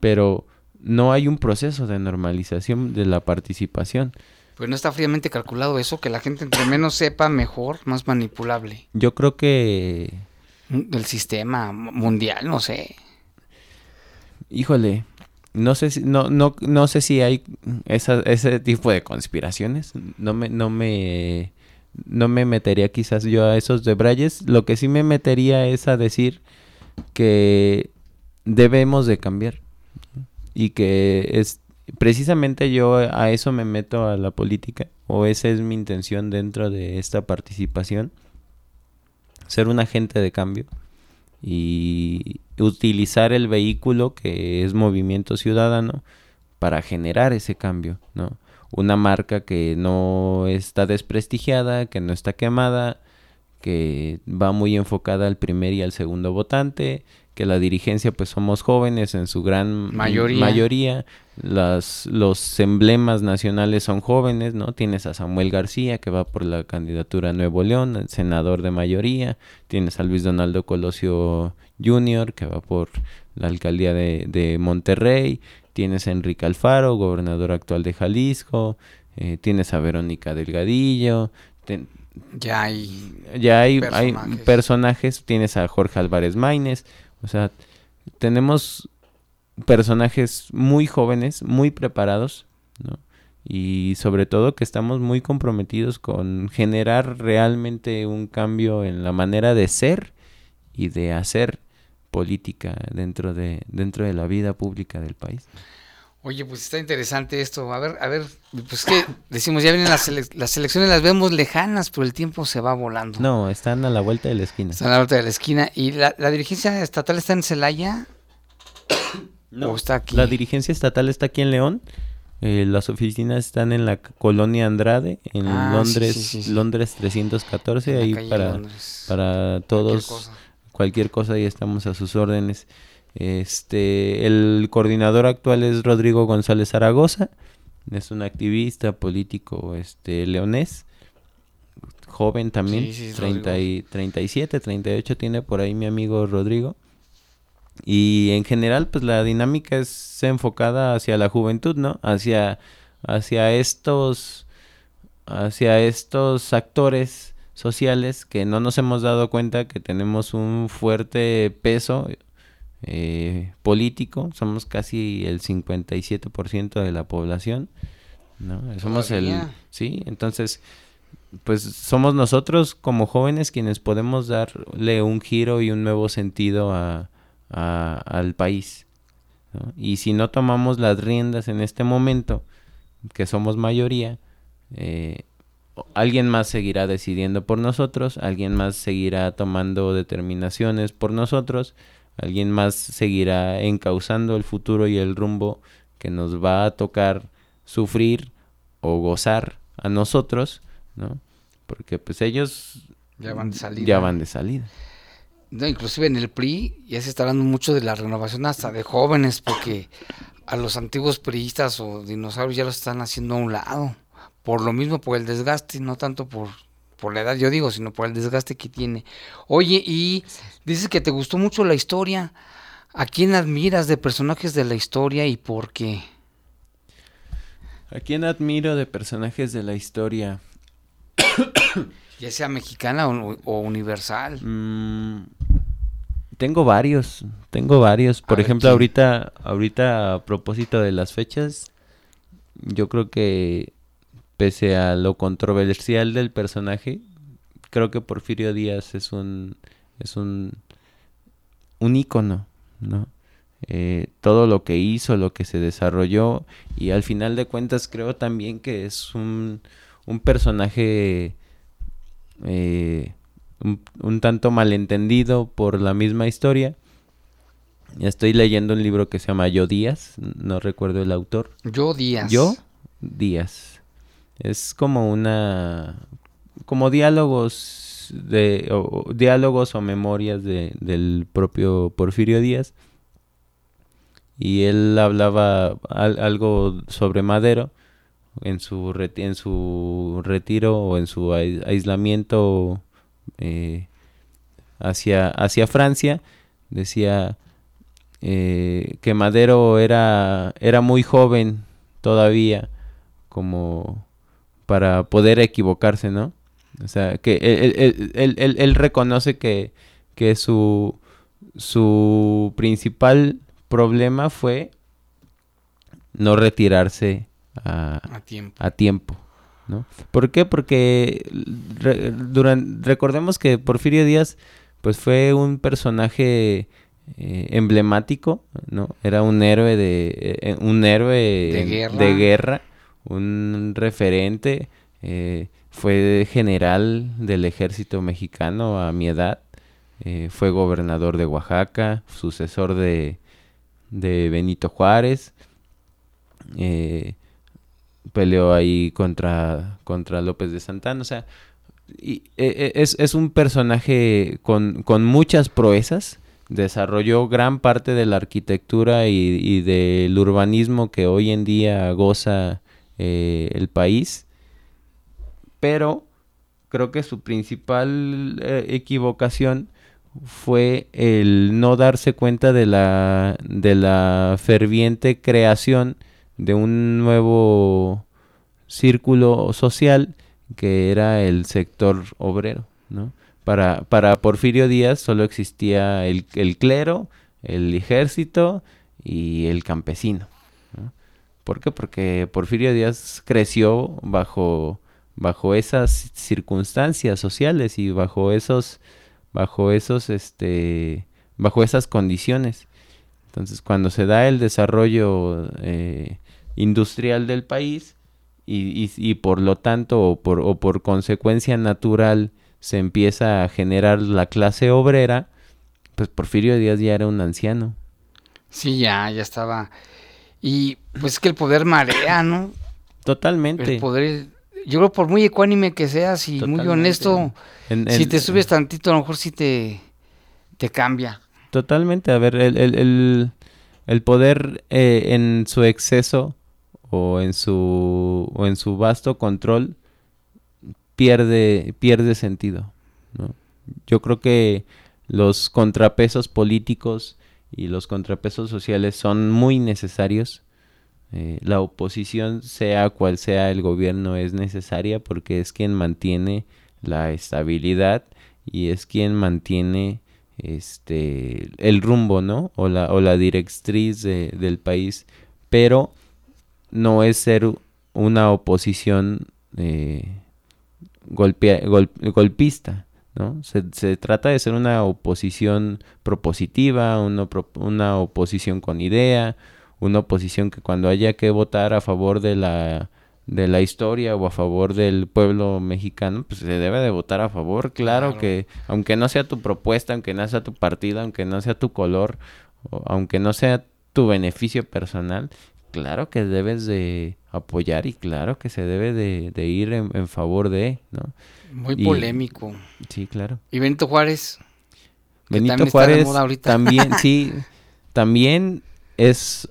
Pero no hay un proceso de normalización de la participación. Pues no está fríamente calculado eso, que la gente entre menos sepa, mejor, más manipulable. Yo creo que... El sistema mundial, no sé. Híjole, no sé si, no, no, no sé si hay ese tipo de conspiraciones. No me, no me, no me metería quizás yo a esos debrayes. Lo que sí me metería es a decir que debemos de cambiar. Y que es precisamente yo a eso me meto a la política. O esa es mi intención dentro de esta participación. Ser un agente de cambio y utilizar el vehículo que es Movimiento Ciudadano para generar ese cambio, ¿no? Una marca que no está desprestigiada, que no está quemada, que va muy enfocada al primer y al segundo votante, que la dirigencia pues somos jóvenes en su gran mayoría, mayoría. Las, los emblemas nacionales son jóvenes, ¿no? Tienes a Samuel García que va por la candidatura a Nuevo León, senador de mayoría, tienes a Luis Donaldo Colosio Jr. que va por la alcaldía de, de Monterrey, tienes a Enrique Alfaro, gobernador actual de Jalisco, eh, tienes a Verónica Delgadillo, ya hay, ya hay personajes. hay personajes, tienes a Jorge Álvarez Maínez, o sea, tenemos personajes muy jóvenes, muy preparados, ¿no? Y sobre todo que estamos muy comprometidos con generar realmente un cambio en la manera de ser y de hacer política dentro de, dentro de la vida pública del país. Oye, pues está interesante esto. A ver, a ver, pues que decimos, ya vienen las, las elecciones, las vemos lejanas, pero el tiempo se va volando. No, están a la vuelta de la esquina. Están a la vuelta de la esquina. ¿Y la, dirigencia estatal está en Celaya? no, está aquí? La dirigencia estatal está aquí en León. Eh, las oficinas están en la colonia Andrade, en ah, Londres, Londres 314, ahí para, para todos cualquier cosa y estamos a sus órdenes. Este, el coordinador actual es Rodrigo González Zaragoza, es un activista político este leonés, joven también, 30 y, 37, 38 tiene por ahí mi amigo Rodrigo. Y en general, pues la dinámica es enfocada hacia la juventud, ¿no? Hacia, hacia estos, hacia estos actores sociales que no nos hemos dado cuenta que tenemos un fuerte peso eh, político, somos casi el 57% de la población, ¿no? Somos el... Sí, entonces, pues somos nosotros como jóvenes quienes podemos darle un giro y un nuevo sentido a, al país. Y si no tomamos las riendas en este momento, que somos mayoría, eh, alguien más seguirá decidiendo por nosotros, alguien más seguirá tomando determinaciones por nosotros, alguien más seguirá encauzando el futuro y el rumbo que nos va a tocar sufrir o gozar a nosotros, ¿no? Porque pues ellos ya van de salida. Ya van de salida. No, inclusive en el PRI ya se está hablando mucho de la renovación hasta de jóvenes, porque a los antiguos priistas o dinosaurios ya los están haciendo a un lado por lo mismo, por el desgaste, no tanto por, por la edad, yo digo, sino por el desgaste que tiene. Oye, y dices que te gustó mucho la historia. ¿A quién admiras de personajes de la historia y por qué? ¿A quién admiro de personajes de la historia? ya sea mexicana o, universal. Mm, tengo varios, tengo varios. Por ejemplo, ahorita, ahorita a propósito de las fechas, yo creo que pese a lo controversial del personaje, creo que Porfirio Díaz es un es un un ícono, ¿no? Eh, todo lo que hizo, lo que se desarrolló y al final de cuentas creo también que es un, un personaje eh, un, un, tanto malentendido por la misma historia. Estoy leyendo un libro que se llama Yo Díaz, no recuerdo el autor. Yo Díaz. Yo Díaz. Es como una... como diálogos de... O, diálogos o memorias de, del propio Porfirio Díaz. Y él hablaba algo sobre Madero en su, en su retiro o en su aislamiento eh, hacia, hacia Francia. Decía eh, que Madero era, era muy joven todavía como para poder equivocarse, ¿no? O sea, que él, reconoce que, que su, su principal problema fue no retirarse a, tiempo. ¿no? ¿Por qué? Porque durante, recordemos que Porfirio Díaz pues fue un personaje eh, emblemático, ¿no? Era un héroe de eh, un héroe de guerra un referente, eh, fue general del ejército mexicano a mi edad, eh, fue gobernador de Oaxaca, sucesor de, de Benito Juárez, eh, peleó ahí contra, contra López de Santana, o sea, y, es, es, un personaje con, con muchas proezas, desarrolló gran parte de la arquitectura y, y, del urbanismo que hoy en día goza eh, el país, pero creo que su principal eh, equivocación fue el no darse cuenta de la, de la ferviente creación de un nuevo círculo social que era el sector obrero, ¿no? Para, para Porfirio Díaz solo existía el, el clero, el ejército y el campesino. ¿Por qué? Porque Porfirio Díaz creció bajo, bajo esas circunstancias sociales y bajo esos, bajo esos, este, bajo esas condiciones. Entonces, cuando se da el desarrollo eh, industrial del país y, y, y, por lo tanto o por, o por consecuencia natural se empieza a generar la clase obrera, pues Porfirio Díaz ya era un anciano. Sí, ya, ya estaba. Y pues es que el poder marea, ¿no? Totalmente. El poder, yo creo por muy ecuánime que seas y Totalmente. muy honesto, en, en, si te subes tantito a lo mejor sí te, te cambia. Totalmente, a ver, el, el, el, el poder eh, en su exceso o en su, o en su vasto control pierde, pierde sentido. ¿no? Yo creo que los contrapesos políticos y los contrapesos sociales son muy necesarios. Eh, la oposición, sea cual sea el gobierno, es necesaria porque es quien mantiene la estabilidad y es quien mantiene este el rumbo, ¿no? O la, o la directriz de, del país, pero no es ser una oposición eh, golpea, gol, golpista, ¿no? Se, se, trata de ser una oposición propositiva, una, una oposición con idea, una oposición que cuando haya que votar a favor de la de la historia o a favor del pueblo mexicano, pues se debe de votar a favor, claro, claro, que aunque no sea tu propuesta, aunque no sea tu partido, aunque no sea tu color, o aunque no sea tu beneficio personal, claro que debes de apoyar y claro que se debe de, de ir en, en, favor de, ¿no? Muy y, polémico. Sí, claro. Y Benito Juárez. Benito Juárez también, sí, también es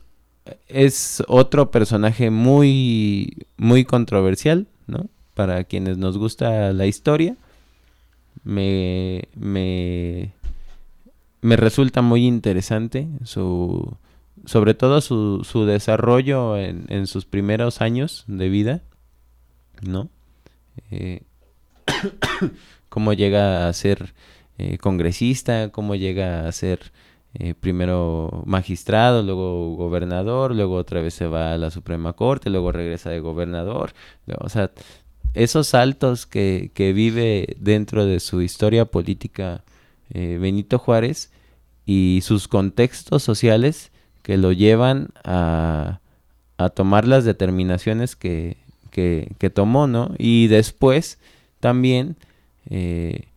es otro personaje muy, muy controversial, ¿no? Para quienes nos gusta la historia. Me, me, me resulta muy interesante su, sobre todo su, su desarrollo en, en, sus primeros años de vida, ¿no? Eh, cómo llega a ser eh, congresista, cómo llega a ser eh, primero magistrado, luego gobernador, luego otra vez se va a la Suprema Corte, luego regresa de gobernador. O sea, esos saltos que, que vive dentro de su historia política Benito Juárez y sus contextos sociales que lo llevan a, a tomar las determinaciones que, que, tomó, ¿no? Y después también eh,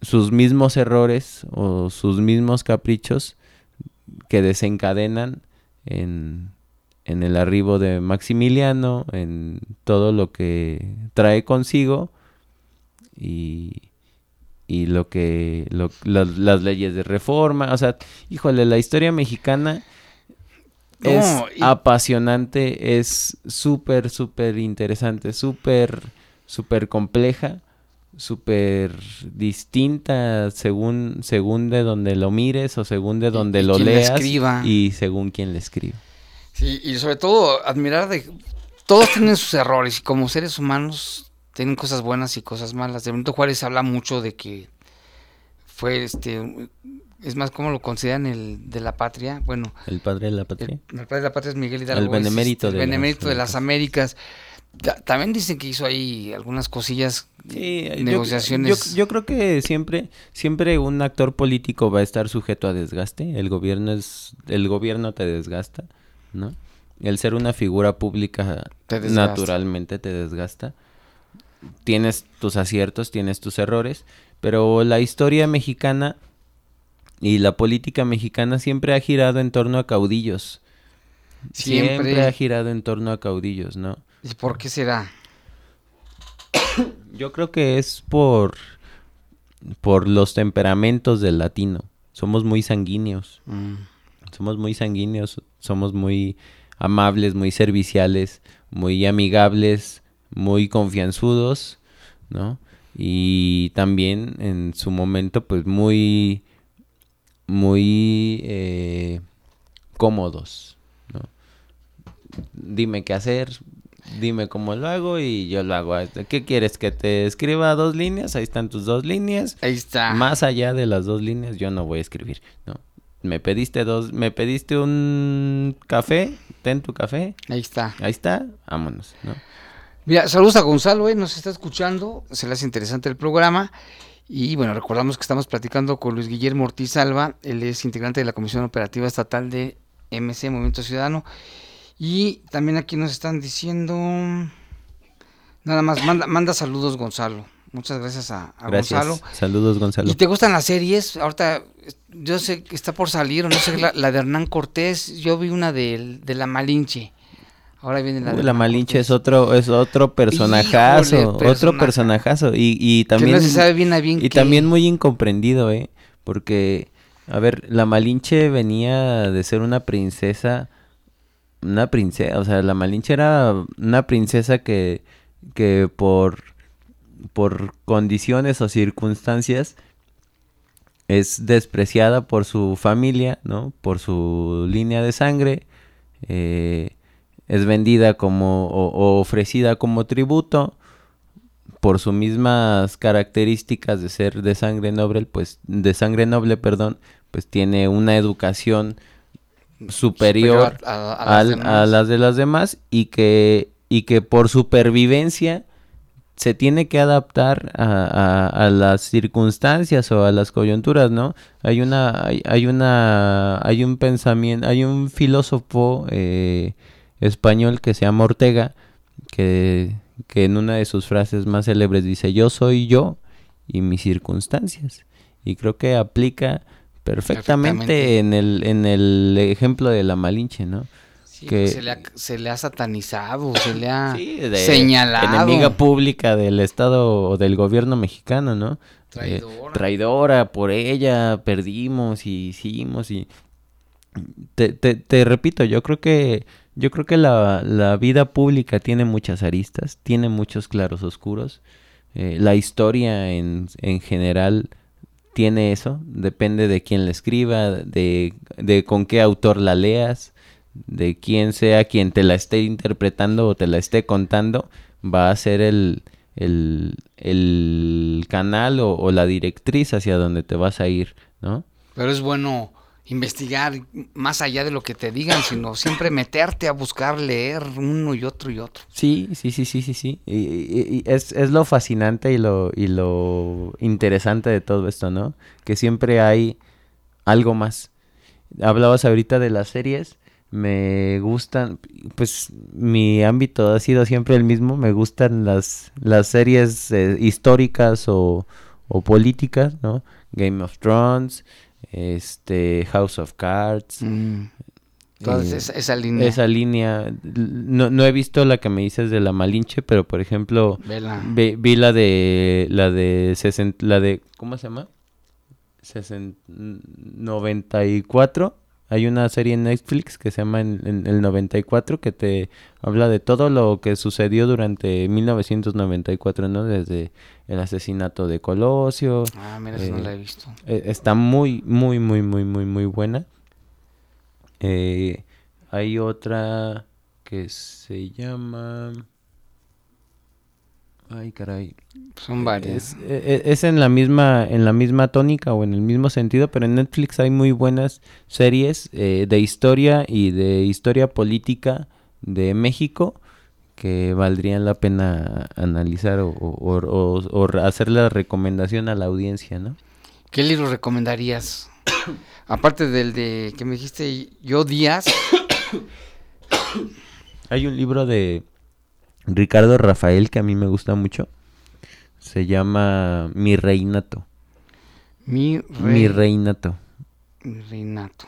sus mismos errores o sus mismos caprichos que desencadenan en, en el arribo de Maximiliano, en todo lo que trae consigo y, y lo que lo, la, las leyes de reforma, o sea, híjole, la historia mexicana no, es y... apasionante, es súper, súper interesante, súper, súper compleja súper distinta según según de donde lo mires o según de donde y, lo leas y según quien le escribe. Sí, y sobre todo admirar de todos tienen sus errores y como seres humanos tienen cosas buenas y cosas malas. De Benito Juárez habla mucho de que fue este es más como lo consideran el de la patria, bueno, el padre de la patria. El, el padre de la patria es Miguel Hidalgo, el benemérito, es, este, de, el benemérito de las Américas. También dicen que hizo ahí algunas cosillas, sí, negociaciones. Yo, yo, yo, creo que siempre, siempre un actor político va a estar sujeto a desgaste. El gobierno es, el gobierno te desgasta, ¿no? El ser una figura pública te naturalmente te desgasta. Tienes tus aciertos, tienes tus errores, pero la historia mexicana y la política mexicana siempre ha girado en torno a caudillos. Siempre, siempre ha girado en torno a caudillos, ¿no? ¿Y por qué será? Yo creo que es por por los temperamentos del latino. Somos muy sanguíneos. Mm. Somos muy sanguíneos, somos muy amables, muy serviciales, muy amigables, muy confianzudos, ¿no? y también en su momento pues muy muy eh, cómodos ¿no? dime qué hacer dime cómo lo hago y yo lo hago qué quieres que te escriba dos líneas ahí están tus dos líneas Ahí está. más allá de las dos líneas yo no voy a escribir no me pediste dos me pediste un café ten tu café Ahí está. ahí está vámonos no Mira, saludos a Gonzalo, eh, nos está escuchando, se le hace interesante el programa. Y bueno, recordamos que estamos platicando con Luis Guillermo Ortiz Alba, él es integrante de la Comisión Operativa Estatal de MC Movimiento Ciudadano. Y también aquí nos están diciendo, nada más, manda, manda saludos Gonzalo. Muchas gracias a, a gracias Gonzalo. saludos Gonzalo ¿Y te gustan las series? Ahorita yo sé que está por salir, o no sé, la, la de Hernán Cortés, yo vi una de, de La Malinche. Ahora viene la de la Malinche es otro, es otro personajazo, Híjole, otro personajazo. Y, y Que también, no se sabe bien a bien y también muy incomprendido, ¿eh? Porque, a ver, la Malinche venía de ser una princesa, una princesa, o sea, la Malinche era una princesa que, que por, por condiciones o circunstancias es despreciada por su familia, ¿no? Por su línea de sangre. eh, es vendida como o, o ofrecida como tributo por sus mismas características de ser de sangre noble, pues de sangre noble, perdón, pues tiene una educación superior, a, a las al- demás. a las de las demás y que y que por supervivencia se tiene que adaptar a, a- a las circunstancias o a las coyunturas, ¿no? Hay una, hay, hay una, hay un pensamiento, hay un filósofo eh, español que se llama Ortega, que, que en una de sus frases más célebres dice, yo soy yo y mis circunstancias. Y creo que aplica perfectamente, Perfectamente. en el, en el ejemplo de la Malinche, ¿no? Sí, que- se, le ha, se le ha satanizado, se le ha Sí, de señalado. Enemiga pública del Estado o del gobierno mexicano, ¿no? Eh, Traidora. traidora, por ella perdimos y hicimos y... Te, te, te repito, yo creo que yo creo que la, la vida pública tiene muchas aristas, tiene muchos claros oscuros. eh, la historia en, en general tiene eso, depende de quién la escriba, de, de con qué autor la leas, de quién sea quien te la esté interpretando o te la esté contando, va a ser el, el, el canal o, o la directriz hacia donde te vas a ir, ¿no? Pero es bueno investigar más allá de lo que te digan, sino siempre meterte a buscar, leer uno y otro y otro. Sí, sí, sí, sí, sí, sí. Y, es, es lo fascinante y lo, y lo interesante de todo esto, ¿no? Que siempre hay algo más. Hablabas ahorita de las series. Me gustan, pues mi ámbito ha sido siempre el mismo. Me gustan las, las series eh, históricas o, o políticas, ¿no? Game of Thrones, este, House of Cards. Mm. Entonces, eh, esa, línea. esa línea. No, no he visto la que me dices de la Malinche, pero por ejemplo, vi, vi la de la de sesen- la de ¿cómo se llama? Sesen- 94. Hay una serie en Netflix que se llama en, en el 94 que te habla de todo lo que sucedió durante 1994, ¿no? Desde el asesinato de Colosio, Ah, mira, esa no eh, la he visto. eh, está muy, muy, muy, muy, muy, muy buena. Eh, hay otra que se llama... Ay, caray. Son varias. Es, e- e- es en la misma en la misma tónica o en el mismo sentido, pero en Netflix hay muy buenas series eh, de historia y de historia política de México que valdrían la pena analizar o, o- o- o- o hacer la recomendación a la audiencia, ¿no? ¿Qué libro recomendarías? Aparte del de que me dijiste yo Díaz. Hay un libro de Ricardo Rafael que a mí me gusta mucho. Se llama Mi Reinato. Mi, rey, Mi Reinato. mi reinato.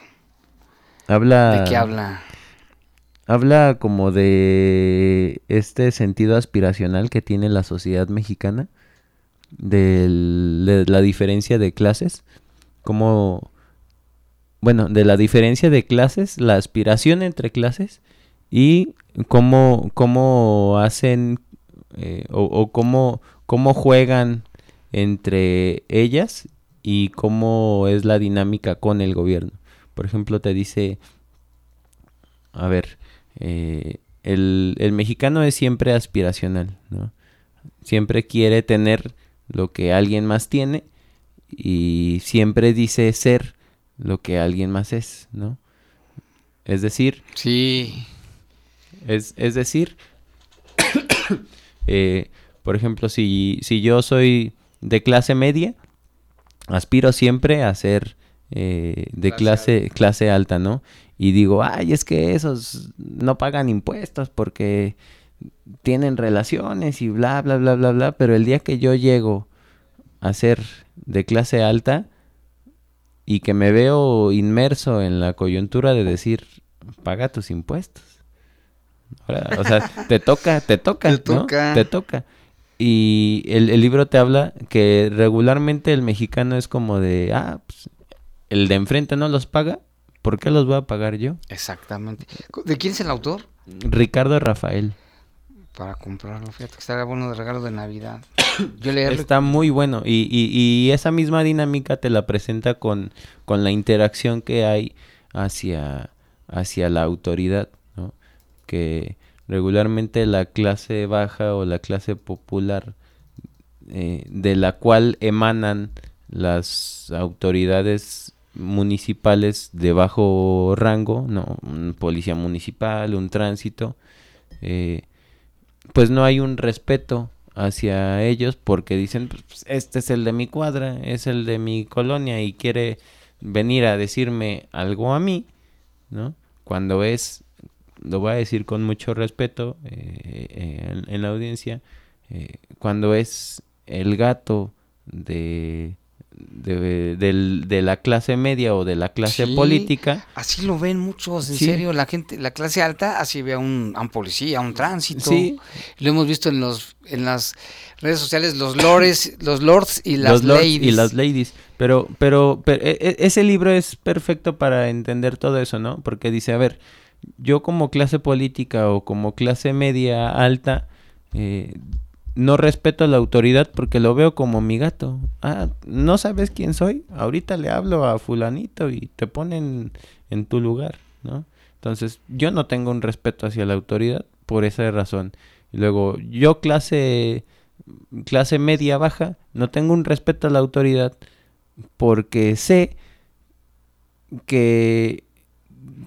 Habla ¿De qué habla? Habla como de este sentido aspiracional que tiene la sociedad mexicana, del- de la diferencia de clases, como, bueno, de la diferencia de clases, la aspiración entre clases y cómo, cómo hacen eh, o, cómo, cómo juegan entre ellas y cómo es la dinámica con el gobierno. Por ejemplo, te dice, a ver, eh, el, el, mexicano es siempre aspiracional, ¿no? Siempre quiere tener lo que alguien más tiene y siempre dice ser lo que alguien más es, ¿no? Es decir, sí. Es, es decir, eh, por ejemplo, si, si yo soy de clase media, aspiro siempre a ser eh, de clase, clase, clase alta, ¿no? Y digo, ay, es que esos no pagan impuestos porque tienen relaciones y bla, bla, bla, bla, bla, pero el día que yo llego a ser de clase alta y que me veo inmerso en la coyuntura de decir, paga tus impuestos. O sea, te toca, te toca, te toca. Te toca. Y el, el, libro te habla que regularmente el mexicano es como de, ah, pues, el de enfrente no los paga, ¿por qué los voy a pagar yo? Exactamente. ¿De quién es el autor? Ricardo Rafael. Para comprarlo, fíjate que estaría bueno de regalo de Navidad. Yo Está muy bueno y, y, y, esa misma dinámica te la presenta con, con la interacción que hay hacia, hacia la autoridad. Que regularmente la clase baja o la clase popular eh, de la cual emanan las autoridades municipales de bajo rango, no, un policía municipal, un tránsito, eh, pues no hay un respeto hacia ellos porque dicen, pues, este es el de mi cuadra, es el de mi colonia y quiere venir a decirme algo a mí, ¿no? Cuando es lo voy a decir con mucho respeto eh, eh, en, la audiencia, eh, cuando es el gato de, de, la clase media o de la clase política. Así lo ven muchos, en serio, la gente, la clase alta así ve a un, a un policía, a un tránsito. Lo hemos visto en los en las redes sociales, los lores, los lords y las ladies. Y las ladies. Pero, pero, pero e, e, ese libro es perfecto para entender todo eso, ¿no? Porque dice, a ver, yo como clase política o como clase media alta, eh, no respeto a la autoridad porque lo veo como mi gato. Ah, ¿no sabes quién soy? Ahorita le hablo a fulanito y te ponen en tu lugar, ¿no? Entonces, yo no tengo un respeto hacia la autoridad por esa razón. Luego, yo clase clase media baja, no tengo un respeto a la autoridad porque sé que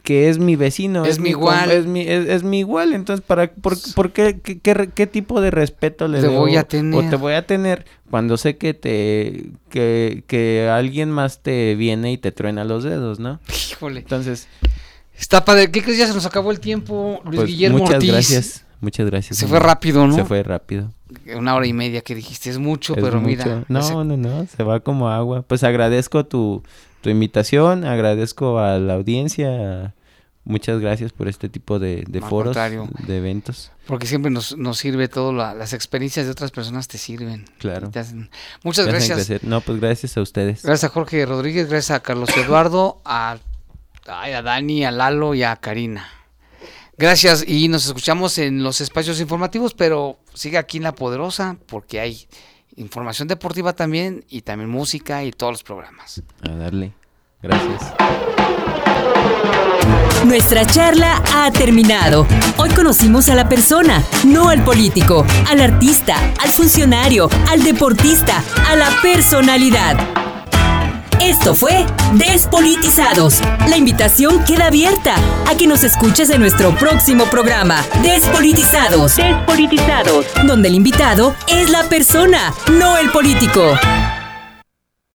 que es mi vecino. Es, mi igual. Es mi, es, mi igual. Entonces, para, por, qué, qué, tipo de respeto le te voy a tener? O te voy a tener cuando sé que te que, que alguien más te viene y te truena los dedos, ¿no? Híjole. Entonces... Está padre. ¿Qué crees? Ya se nos acabó el tiempo, Luis pues, Guillermo muchas gracias. Muchas gracias. Se fue rápido, ¿no? Se fue rápido. Una hora y media que dijiste, es mucho, pero mira. No, no, no, se va como agua. Pues agradezco tu, tu invitación, agradezco a la audiencia, muchas gracias por este tipo de, foros, de eventos. Porque siempre nos, nos sirve todo, las experiencias de otras personas te sirven. Claro. muchas gracias. No, pues gracias a ustedes. Gracias a Jorge Rodríguez, gracias a Carlos Eduardo, a, a Dani, a Lalo y a Karina. Gracias y nos escuchamos en los espacios informativos, pero sigue aquí en La Poderosa porque hay información deportiva también y también música y todos los programas. A darle. Gracias. Nuestra charla ha terminado. Hoy conocimos a la persona, no al político, al artista, al funcionario, al deportista, a la personalidad. Esto fue Despolitizados. La invitación queda abierta a que nos escuches en nuestro próximo programa, Despolitizados. Despolitizados. Donde el invitado es la persona, no el político.